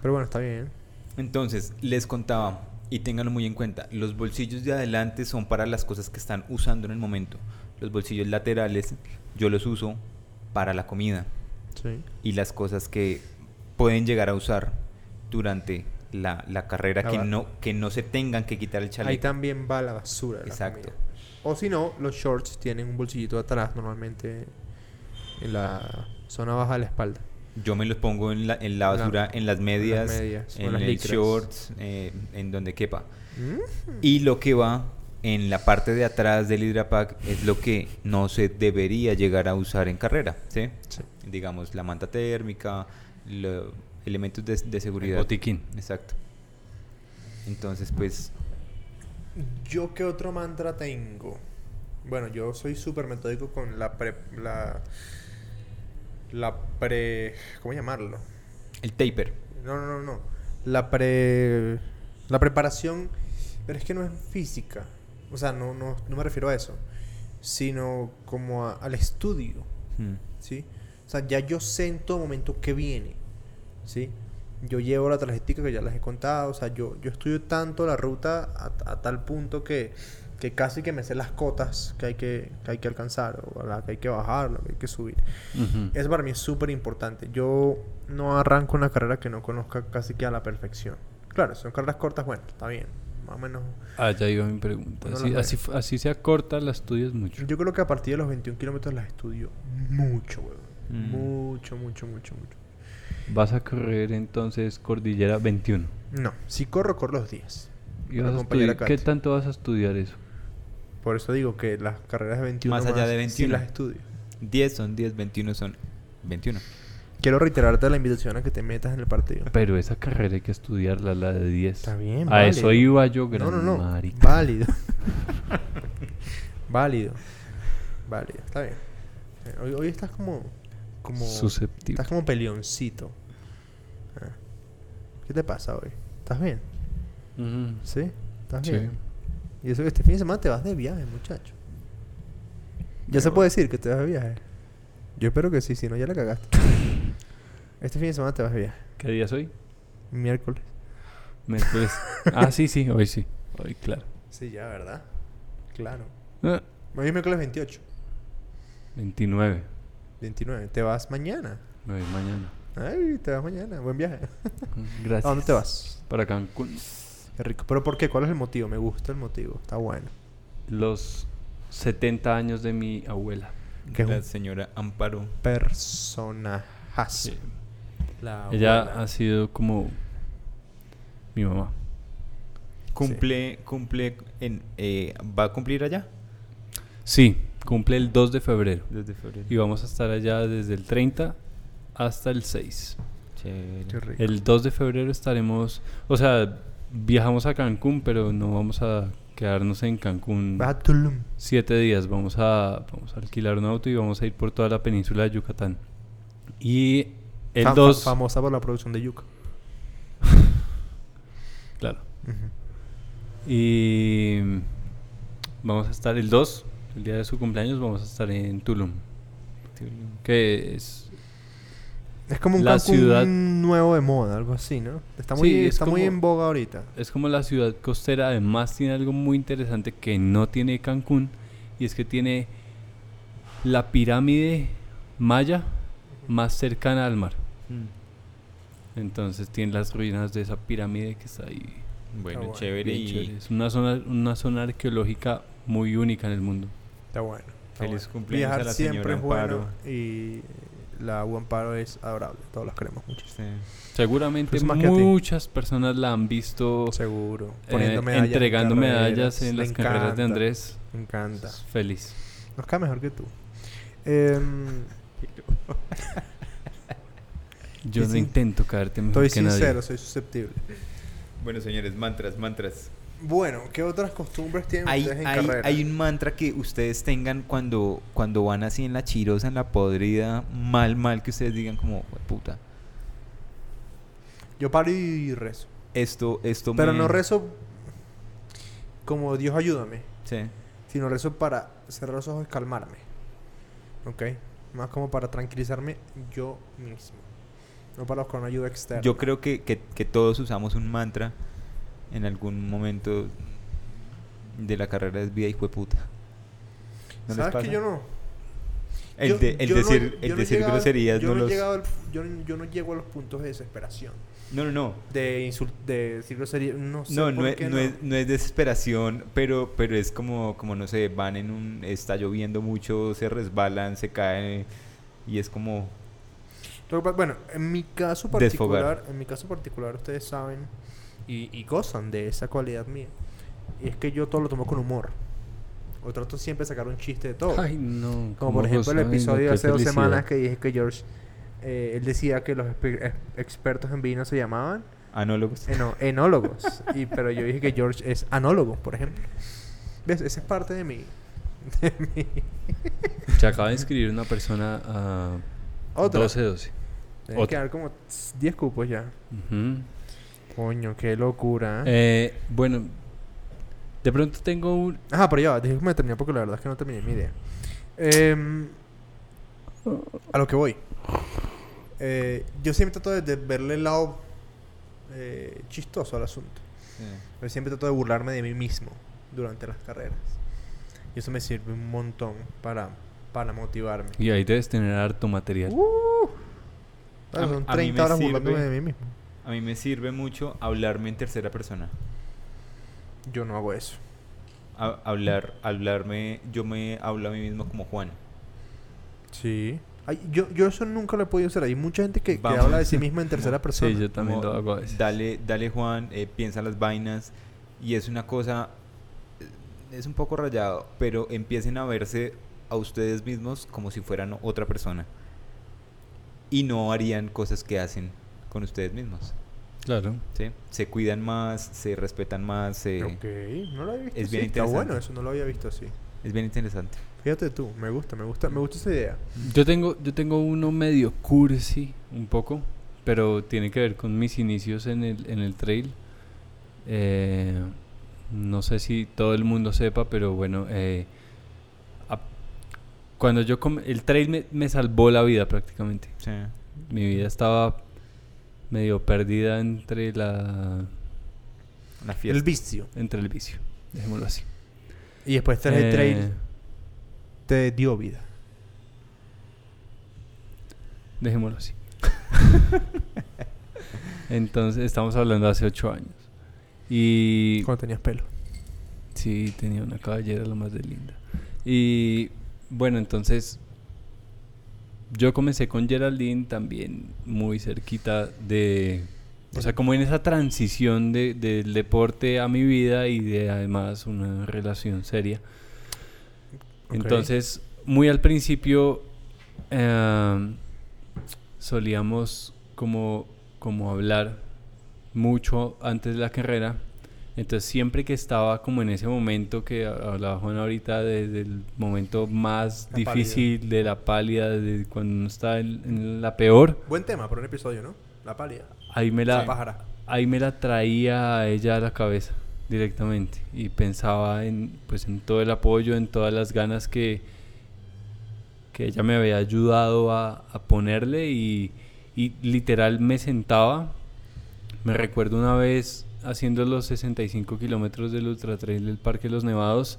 Pero bueno, está bien. Entonces, les contaba, y ténganlo muy en cuenta, los bolsillos de adelante son para las cosas que están usando en el momento. Los bolsillos laterales yo los uso para la comida Sí. y las cosas que pueden llegar a usar durante la, la carrera, La que no, que no se tengan que quitar el Ahí chaleco. también va la basura. la Exacto. O si no, los shorts tienen un bolsillito atrás, normalmente en la zona baja de la espalda. Yo me los pongo en la, en la basura, en las medias, en las el shorts, eh, en donde quepa. Mm. Y lo que va en la parte de atrás del Hydrapack es lo que no se debería llegar a usar en carrera, ¿sí? Sí. Digamos, la manta térmica, lo- elementos de, de El seguridad. botiquín. Exacto. Entonces, pues, ¿Yo qué otro mantra tengo? Bueno, yo soy súper metódico con la pre... La, la pre... ¿Cómo llamarlo? el taper. No, no, no, no. La pre... La preparación... Pero es que no es física. O sea, no, no, no me refiero a eso. Sino como a- al estudio. Hmm. ¿sí? O sea, ya yo sé en todo momento qué viene, ¿sí? Yo llevo la tarjetica que ya les he contado, o sea, yo, yo estudio tanto la ruta a, a tal punto que, que casi que me sé las cotas que hay que, que hay que alcanzar, o la que hay que bajar, lo que hay que subir. Ujú. Eso para mí es súper importante. Yo no arranco una carrera que no conozca casi que a la perfección. Claro, son carreras cortas, bueno, está bien, más o menos. Ah, ya iba mi pregunta. Así, las así, así sea corta, la estudias mucho. Yo creo que a partir de los 21 kilómetros las estudio mucho, weón. Mm. Mucho, mucho, mucho, mucho. Vas a correr entonces Cordillera 21. No, si corro, corro los 10. Y vas a estudiar- ¿Qué tanto vas a estudiar eso? Por eso digo que las carreras de 21 Más allá de sí 21. las estudio. 10 son 10, 21 son 21. Quiero reiterarte la invitación a que te metas en el partido. Pero esa carrera hay que estudiarla, la de 10. Está bien, A eso iba yo, gran No, no, no. marica. Válido. Válido. Válido. Está bien. Eh, Hoy, hoy estás como... como Susceptible. Estás como peleoncito. Ah. ¿Qué te pasa hoy? ¿Estás bien? Ujú. ¿Sí? ¿Estás Sí. bien? Y eso que este fin de semana te vas de viaje, muchacho. Ya se puede decir que te vas de viaje. Yo espero que sí, si no ya la cagaste. este fin de semana te vas de viaje. ¿Qué día soy? Miércoles. Miércoles. ah, sí, sí, hoy sí. Hoy, claro. Sí, ya, ¿verdad? Claro. Ah, Hoy es miércoles 28. 29. 29. Te vas mañana. Me voy mañana. Ay, te vas mañana. Buen viaje. Gracias. ¿A dónde te vas? Para Cancún. Qué rico. ¿Pero por qué? ¿Cuál es el motivo? Me gusta el motivo. Está bueno. Los 70 años de mi abuela. Que es la un señora Amparo. personajazo. Sí. La Ella abuela. ha sido como mi mamá. Cumple, cumple en, eh, ¿va a cumplir allá? Sí, cumple el 2 de febrero. Y vamos a estar allá desde el 30 hasta el 6. Chévere. Qué rico. El 2 de febrero estaremos, o sea, viajamos a Cancún, pero no vamos a quedarnos en Cancún Vas a Tulum. siete días. Vamos a, vamos a alquilar un auto y vamos a ir por toda la península de Yucatán. Y el Fam- 2... famosa por la producción de yuca. Claro. Y vamos a estar el 2, el día de su cumpleaños, vamos a estar en Tulum. Que es... Es como un La Cancún ciudad- nuevo de moda, algo así, ¿no? Está muy, Sí, es está muy en boga ahorita. Es como la ciudad costera, además tiene algo muy interesante que no tiene Cancún, y es que tiene la pirámide maya más cercana al mar. Mm. Entonces tiene las ruinas de esa pirámide que está ahí. Bueno, bueno. chévere y chévere. Es una zona, una zona arqueológica muy única en el mundo. Está bueno. está Feliz bueno. cumpleaños Viajar a la siempre señora es bueno y la Amparo es adorable. Todos las queremos mucho. Sí. Seguramente Pues muchas personas la han visto Seguro. eh, Poniendo medallas en entregando medallas carreras. en las carreras de encanta, Andrés. Me encanta. Feliz. Nos cae mejor que tú. Em, Yo no intento caerte mejor estoy que sincero, nadie. soy susceptible. Bueno, señores, mantras, mantras. Bueno, ¿qué otras costumbres tienen Hay, ustedes en hay, carrera? hay un mantra que ustedes tengan cuando, cuando van así en la chirosa, en la podrida, mal, mal, que ustedes digan como, "Jue puta, Yo paro y rezo. esto, esto Pero me-". no rezo como Dios ayúdame, Sí. sino rezo para cerrar los ojos y calmarme. ¿Ok? Más como para tranquilizarme yo mismo. No para con ayuda externa. Yo creo que, que, que todos usamos un mantra en algún momento de la carrera de vida y puta. ¿No ¿Sabes que yo no? El yo- de- el no- decir- el no he decir llegado- groserías yo no he los- llegado al- yo, no- yo no llego a los puntos de desesperación. No, no, no. De insult de decir groserías. No sé. No, no por es, qué no, es, no es desesperación, pero, pero es como, como, no sé, van en un... Está lloviendo mucho, se resbalan, se caen y es como... Bueno, en mi caso Desfogar. particular, en mi caso particular, ustedes saben y, y gozan de esa cualidad mía. Y es que yo todo lo tomo con humor. O trato siempre de sacar un chiste de todo. Ay, no. Como ¿cómo por ejemplo el episodio de hace dos semanas que dije que George, eh, él decía que los expertos en vino se llamaban Anólogos. eno- enólogos. y, pero yo dije que George es anólogo, por ejemplo. ¿Ves? Esa es parte de mi... De mi Se acaba de inscribir una persona a Otra. 12-12. Deben Otra. quedar como 10 cupos ya. Coño, qué locura. Eh, bueno, de pronto tengo un... Ajá, pero ya, déjame terminar porque la verdad es que no terminé mi idea. Em, a lo que voy. Eh, yo siempre trato de, de verle el lado eh, chistoso al asunto. Yo siempre trato de burlarme de mí mismo durante las carreras. Y eso me sirve un montón para, para motivarme. Y ahí debes tener harto material. Uh, A mí- son a mí 30 me horas sirve- burlándome de mí mismo. A mí me sirve mucho hablarme en tercera persona. Yo no hago eso. Ha- hablar, hablarme, yo me hablo a mí mismo como Juan. Sí. Ay, yo, yo eso nunca lo he podido hacer. Hay mucha gente que, que Vamos. habla de sí misma en tercera persona. Sí, yo también Como, lo hago a veces. Dale, dale Juan, eh, piensa las vainas y es una cosa, eh, es un poco rayado, pero empiecen a verse a ustedes mismos como si fueran otra persona y no harían cosas que hacen con ustedes mismos. Claro. ¿sí? Se cuidan más, se respetan más, se- Ok, no lo había visto Es así. bien Está bueno eso, no lo había visto así. es bien interesante. Fíjate tú, me gusta, me gusta, me gusta esa idea. Yo tengo, yo tengo uno medio cursi, un poco, pero tiene que ver con mis inicios en el, en el trail. Eh, no sé si todo el mundo sepa, pero bueno, eh, a- cuando yo com- el trail me, me salvó la vida prácticamente. Sí. Mi vida estaba medio perdida entre la Una fiesta. El vicio. entre el vicio, dejémoslo así. Y después tras el Eh, trail te dio vida. Dejémoslo así. Entonces, estamos hablando de hace ocho años. Y Cuando tenías pelo. sí, tenía una cabellera lo más de linda. Y bueno, entonces yo comencé con Geraldine también muy cerquita de... O sea, como en esa transición de, del deporte a mi vida y de además una relación seria. Entonces, muy al principio em, solíamos como, como hablar mucho antes de la carrera. Entonces, siempre que estaba como en ese momento que ha- hablaba Juan ahorita, de- del momento más La pálida. difícil de la pálida, de cuando uno está en, en la peor, Buen tema para un episodio, ¿no? La pálida. ahí me La pájara. ahí me la traía a ella a la cabeza directamente y pensaba en pues en todo el apoyo, en todas las ganas que, que ella me había ayudado a, a ponerle y, y literal me sentaba. Me recuerdo una vez haciendo los 65 kilómetros del Ultra Trail del Parque de los Nevados,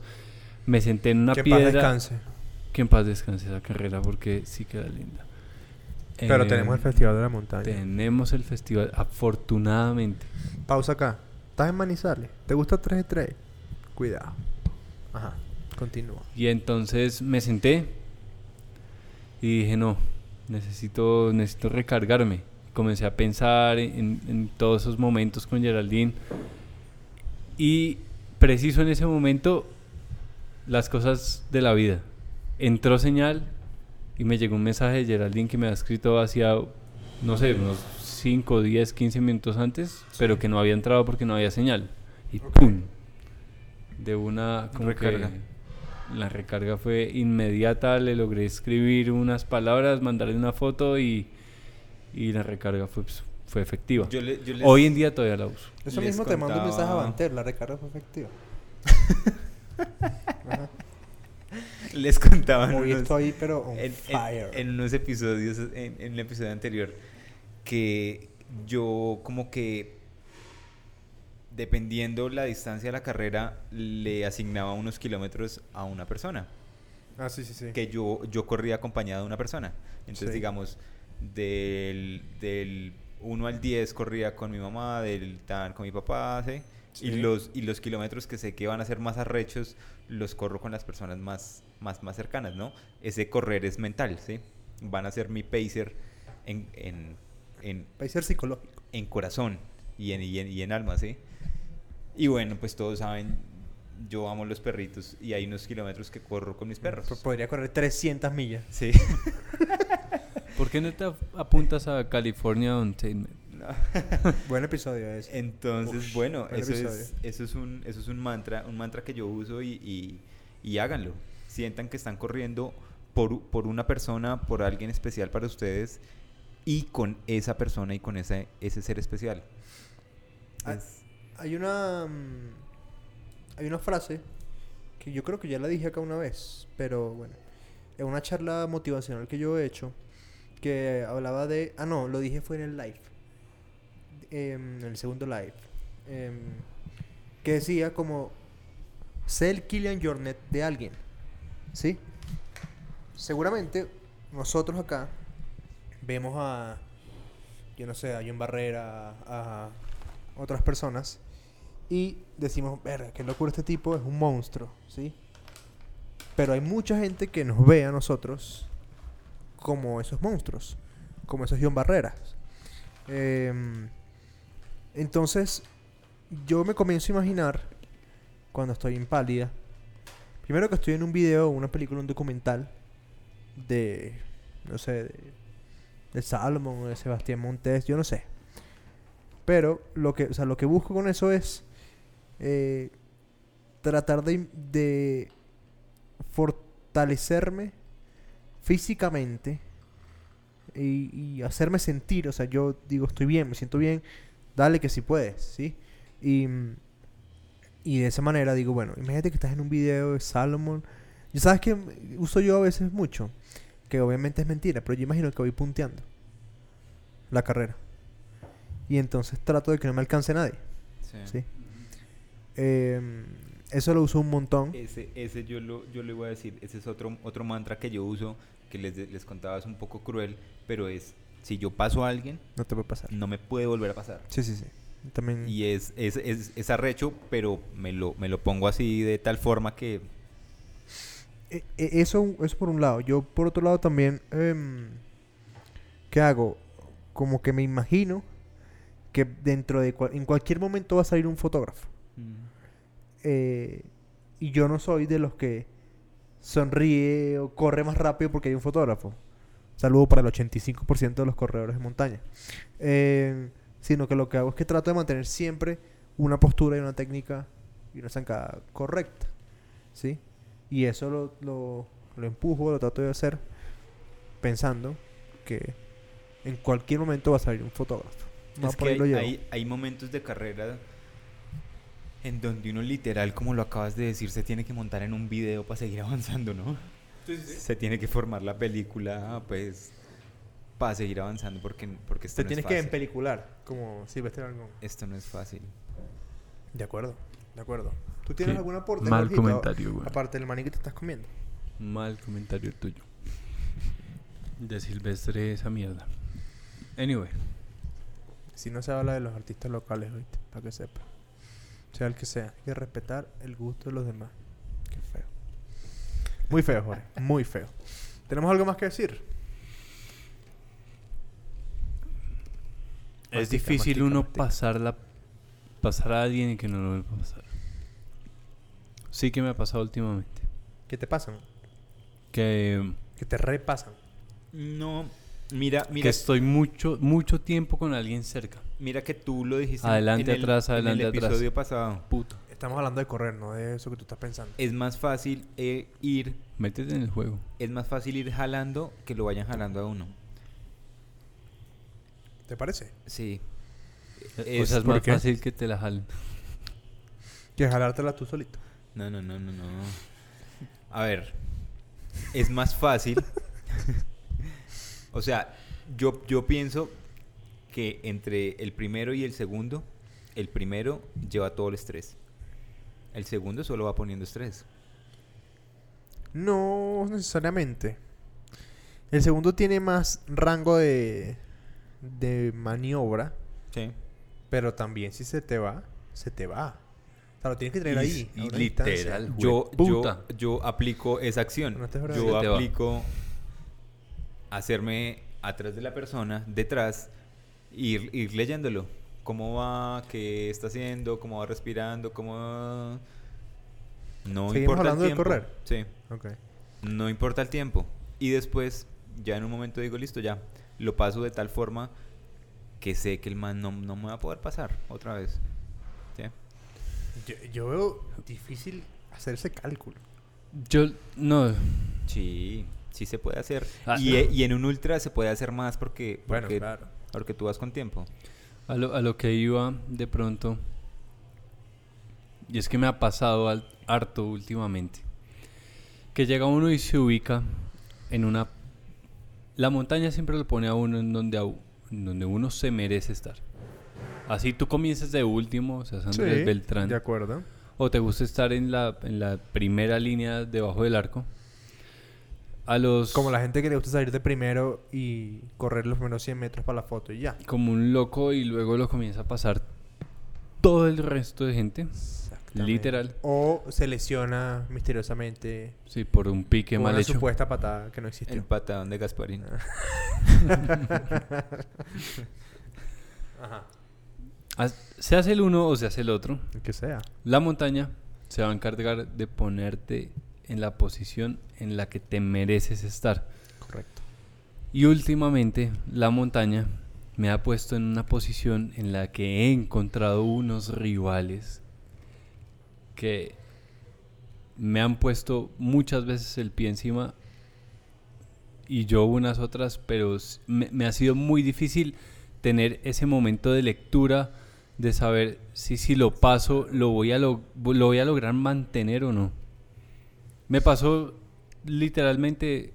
me senté en una que en paz piedra. descanse. Que en paz descanse esa carrera porque sí queda linda. Pero Eh, tenemos el Festival de la Montaña. tenemos el festival, afortunadamente. Pausa acá. ¿Estás en Manizales? ¿Te gusta 3 de 3? Cuidado. Ajá. Continúa. Y entonces me senté y dije, no, necesito, necesito recargarme. Comencé a pensar en, en todos esos momentos con Geraldine. Y preciso en ese momento, las cosas de la vida. Entró señal y me llegó un mensaje de Geraldine que me ha escrito hacía, no sé, unos 5, 10, 15 minutos antes, pero que no había entrado porque no había señal. Y Ok. ¡pum! De una como Recarga. que la recarga fue inmediata, le logré escribir unas palabras, mandarle una foto y, y la recarga fue, pues, fue efectiva. Yo le- yo les- Hoy en día todavía la uso. Eso Les mismo te mando un mensaje a contaba- Banter. La recarga fue efectiva. Les contaba en Hoy unos- estoy, pero on en, en- fire. en unos episodios, en, en el episodio anterior, que yo como que dependiendo la distancia de la carrera le asignaba unos kilómetros a una persona. Ah, sí, sí, sí. que yo, yo corría acompañado de una persona. Entonces, Sí. digamos, del, del 1 al 10 corría con mi mamá, del tan con mi papá, ¿sí? Sí. Y, los, y los kilómetros que sé que van a ser más arrechos, los corro con las personas más, más, más cercanas, ¿no? Ese correr es mental, ¿sí? Van a ser mi pacer en, en, en, Pacer psicológico. en corazón y en, y, en, y en alma, ¿sí? Y bueno, pues todos saben, yo amo los perritos y hay unos kilómetros que corro con mis perros. Podría correr 300 millas. Sí. ¿Por qué no te ap- apuntas a California Entertainment? Buen episodio ese. Entonces, Ush, bueno, buen eso es, eso es un, eso es un mantra, un mantra que yo uso y, y, y háganlo. Sientan que están corriendo por, por una persona, por alguien especial para ustedes y con esa persona y con ese, ese ser especial. Es- Hay una. mm, Hay una frase que yo creo que ya la dije acá una vez, pero bueno. En una charla motivacional que yo he hecho, que hablaba de. Ah, no, lo dije fue en el live. em, en el segundo live. em, que decía como. Sé el Killian Jornet de alguien. ¿Sí? Seguramente nosotros acá vemos a. Yo no sé, a John Barrera, a otras personas y decimos, verga, qué locura este tipo, es un monstruo, ¿sí? Pero hay mucha gente que nos ve a nosotros como esos monstruos, como esos John Barreras. Em, entonces, yo me comienzo a imaginar, cuando estoy en pálida, primero que estoy en un video, una película, un documental de, no sé, de, de Salomon o de Sebastián Montes, yo no sé. Pero lo que, o sea, lo que busco con eso es eh, tratar de, fortalecerme físicamente y, hacerme sentir, o sea, yo digo, estoy bien, me siento bien, dale que si puedes, ¿sí? Y, y de esa manera digo, bueno, imagínate que estás en un video de Salomon. ¿Y sabes que uso yo a veces mucho? Que obviamente es mentira, pero yo imagino que voy punteando la carrera. Y entonces trato de que no me alcance nadie, ¿sí? Em, eso lo uso un montón. Ese, ese yo lo, yo le voy a decir, ese es otro, otro mantra que yo uso, que les, les contaba es un poco cruel, pero es, si yo paso a alguien, No te puede pasar. no me puede volver a pasar. Sí, sí, sí. También. Y es, es, es, es arrecho, pero me lo, me lo pongo así de tal forma que... E- e- eso, eso por un lado. Yo por otro lado también, em, ¿qué hago? Como que me imagino que dentro de cual- en cualquier momento va a salir un fotógrafo. Eh, y yo no soy de los que sonríe o corre más rápido porque hay un fotógrafo. Saludo para el 85% de los corredores de montaña. Eh, sino que lo que hago es que trato de mantener siempre una postura y una técnica y una zancada correcta. ¿Sí? Y eso lo, lo, lo empujo, lo trato de hacer pensando que en cualquier momento va a salir un fotógrafo. No, es por que ahí lo hay, llevo. hay, hay momentos de carrera en donde uno literal, como lo acabas de decir, se tiene que montar en un video para seguir avanzando, ¿no? Se tiene que formar la película, pues, para seguir avanzando porque, porque esto Te no tienes es que fácil. empelicular, como Silvestre Aragón. Esto no es fácil. De acuerdo, de acuerdo. ¿Tú tienes Qué algún aporte? mal Jorgito, comentario, güey. Aparte del maní que te estás comiendo. Mal comentario el tuyo. De Silvestre esa mierda. Anyway, Si no se habla de los artistas locales, ¿oíste? Para que sepa. Sea el que sea. Hay que respetar el gusto de los demás. Qué feo. Muy feo, Jorge. Muy feo. ¿Tenemos algo más que decir? es Mastica, difícil mastica, uno mastica. pasar la pasar a alguien y que no lo vuelva a pasar. Sí que me ha pasado últimamente. ¿Qué te pasan? Que, Que te repasan. No, mira, que mira, estoy mucho mucho tiempo con alguien cerca. mira que tú lo dijiste en- Adelante, en el, atrás, en adelante, el atrás. episodio pasado. Puto. Estamos hablando de correr, no de eso que tú estás pensando. Es más fácil eh, ir, Métete en el juego. es más fácil ir jalando que lo vayan jalando a uno. ¿Te parece? Sí. O Es- sea, es ¿por más qué? fácil que te la jalen. Que jalártela tú solito. No, no, no, no, no. A ver, es más fácil. o sea, yo, yo pienso que entre el primero y el segundo, el primero lleva todo el estrés. El segundo solo va poniendo estrés. No necesariamente. El segundo tiene más rango de, de maniobra, Sí. Pero también si se te va, se te va. O sea, lo tienes que tener Y- ahí. y a literal. Yo, yo, yo aplico esa acción. No, yo aplico hacerme atrás de la persona, detrás, ir, ir leyéndolo. ¿Cómo va? ¿Qué está haciendo? ¿Cómo va respirando? ¿Cómo va? No ¿Seguimos importa hablando de el tiempo. correr? Sí. Ok. No importa el tiempo. Y después, ya en un momento digo, listo, ya. Lo paso de tal forma que sé que el man no, no me va a poder pasar otra vez. ¿Sí? Yo, yo veo difícil hacer ese cálculo. Yo, no, Sí, sí se puede hacer. Ah, y, no. e- y en un ultra se puede hacer más porque, Bueno, porque, claro. porque tú vas con tiempo. a lo, a lo que iba de pronto, y es que me ha pasado al- harto últimamente, que llega uno y se ubica en una... La montaña siempre lo pone a uno en donde, a donde uno se merece estar. Así tú comiences de último, o sea, Andrés Sí, Beltrán. De acuerdo. o te gusta estar en la, en la primera línea debajo del arco. A los... Como la gente que le gusta salir de primero y correr los primeros 100 metros para la foto y ya. como un loco y luego lo comienza a pasar todo el resto de gente. Literal. O se lesiona misteriosamente Sí, por un pique con mal una hecho. supuesta patada que no existió. El patadón de Gasparín. Ajá. Haz- Se hace el uno o se hace el otro. El que sea. La montaña se va a encargar de ponerte en la posición en la que te mereces estar. Correcto. Y últimamente la montaña me ha puesto en una posición en la que he encontrado unos rivales que me han puesto muchas veces el pie encima y yo unas otras, pero me, me ha sido muy difícil tener ese momento de lectura de saber si si lo paso lo voy a lo, lo voy a lograr mantener o no. Me pasó literalmente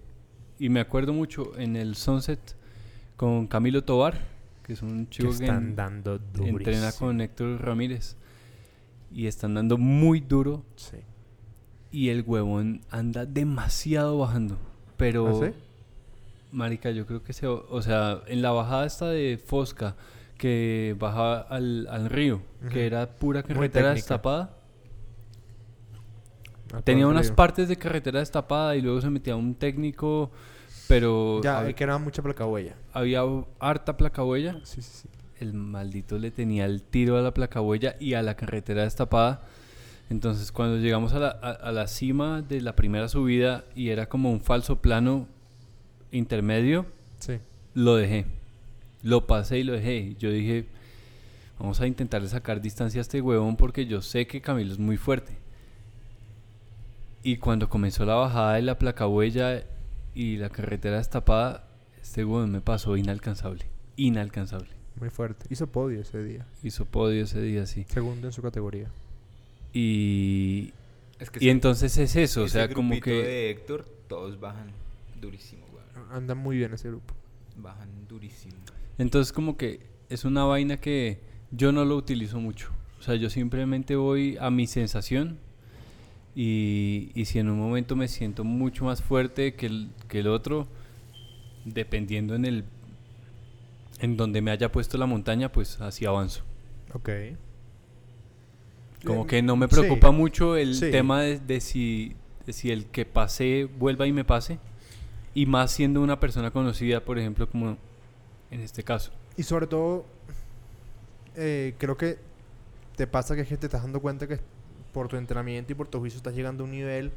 y me acuerdo mucho en el Sunset con Camilo Tobar, que es un chico que, en- entrena con Héctor Ramírez y están dando muy duro Sí. y el huevón anda demasiado bajando, pero ¿Ah, sí? marica, yo creo que se, o sea, en la bajada esta de Fosca que baja al, al río, que era pura carretera destapada, tenía unas río. partes de carretera destapada y luego se metía un técnico, pero Ya, hab- es que era mucha placa huella. había harta placa huella. Sí, sí, sí. El maldito le tenía el tiro a la placa huella y a la carretera destapada. Entonces cuando llegamos a la, a- a la cima de la primera subida y era como un falso plano intermedio, Sí. lo dejé. Lo pasé y lo dejé. Yo dije, vamos a intentar sacar distancia a este huevón porque yo sé que Camilo es muy fuerte. Y cuando comenzó la bajada de la placa huella y la carretera destapada, este huevón me pasó inalcanzable. Inalcanzable. Muy fuerte. Hizo podio ese día. Hizo podio ese día, sí. Segundo en su categoría. Y, Es que y entonces es eso, o sea, como que... de Héctor, todos bajan durísimo, weón. Anda muy bien ese grupo. Bajan durísimo. Entonces como que es una vaina que yo no lo utilizo mucho. O sea, yo simplemente voy a mi sensación y, y si en un momento me siento mucho más fuerte que el, que el otro, dependiendo en el en donde me haya puesto la montaña, pues así avanzo. Ok. Como Em, que no me sí. preocupa mucho el Sí. tema de, de si, de si el que pase vuelva y me pase. Y más siendo una persona conocida, por ejemplo, como en este caso. Y sobre todo, eh, creo que te pasa que es que te estás dando cuenta que por tu entrenamiento y por tu juicio estás llegando a un nivel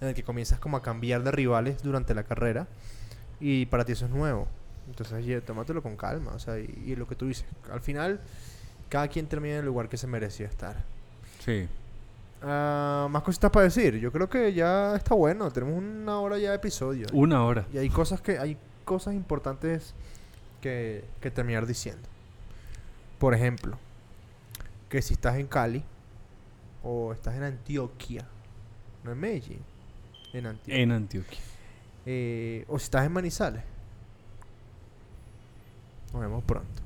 en el que comienzas como a cambiar de rivales durante la carrera y para ti eso es nuevo. Entonces, ya, tómatelo con calma, o sea, y, y lo que tú dices, al final cada quien termina en el lugar que se merecía estar. Sí. Ah, más cositas para decir. Yo creo que ya está bueno. Tenemos una hora ya de episodio. Una hora. Y hay cosas que hay cosas importantes que, que terminar diciendo. Por ejemplo, que si estás en Cali o estás en Antioquia, no en Medellín, en Antioquia, En Antioquia. eh, o si estás en Manizales, nos vemos pronto.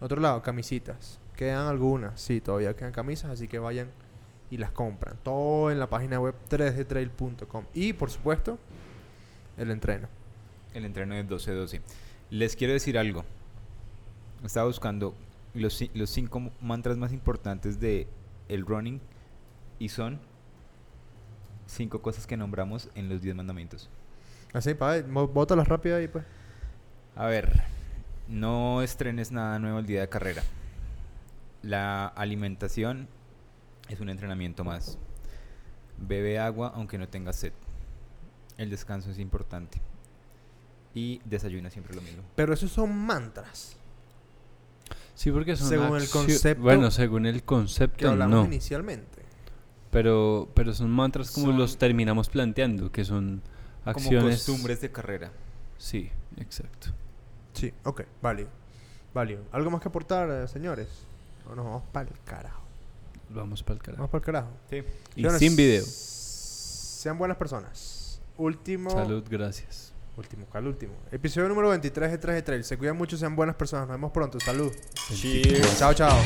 Otro lado, camisitas. Quedan algunas, sí, todavía quedan camisas, así que vayan y las compran. Todo en la página web 3dtrail.com. Y por supuesto, el entreno. El entreno de 12-12. Les quiero decir algo. Estaba buscando los cinco mantras más importantes de el running y son cinco cosas que nombramos en los 10 mandamientos. Así, pa, bótalas rápido ahí, pues. A ver, no estrenes nada nuevo el día de carrera. La alimentación es un entrenamiento más. Bebe agua aunque no tengas sed. El descanso es importante. Y desayuna siempre lo mismo. Pero esos son mantras Sí, porque son Según el concepto Bueno, según el que concepto, hablamos no. inicialmente. Pero, pero son mantras como Son- los terminamos planteando, que son acciones. Como costumbres de carrera. Sí, exacto. Sí, ok, válido. Válido. ¿Algo más que aportar, eh, señores? O nos vamos para el carajo. Vamos para el carajo. Vamos para el carajo. Sí. Y Señores, sin video. Sean buenas personas. Último. Salud, gracias. Último, ¿cuál último? Episodio número 23 de 3 de Trail. Se cuidan mucho, sean buenas personas. Nos vemos pronto. Salud. Chao, chao.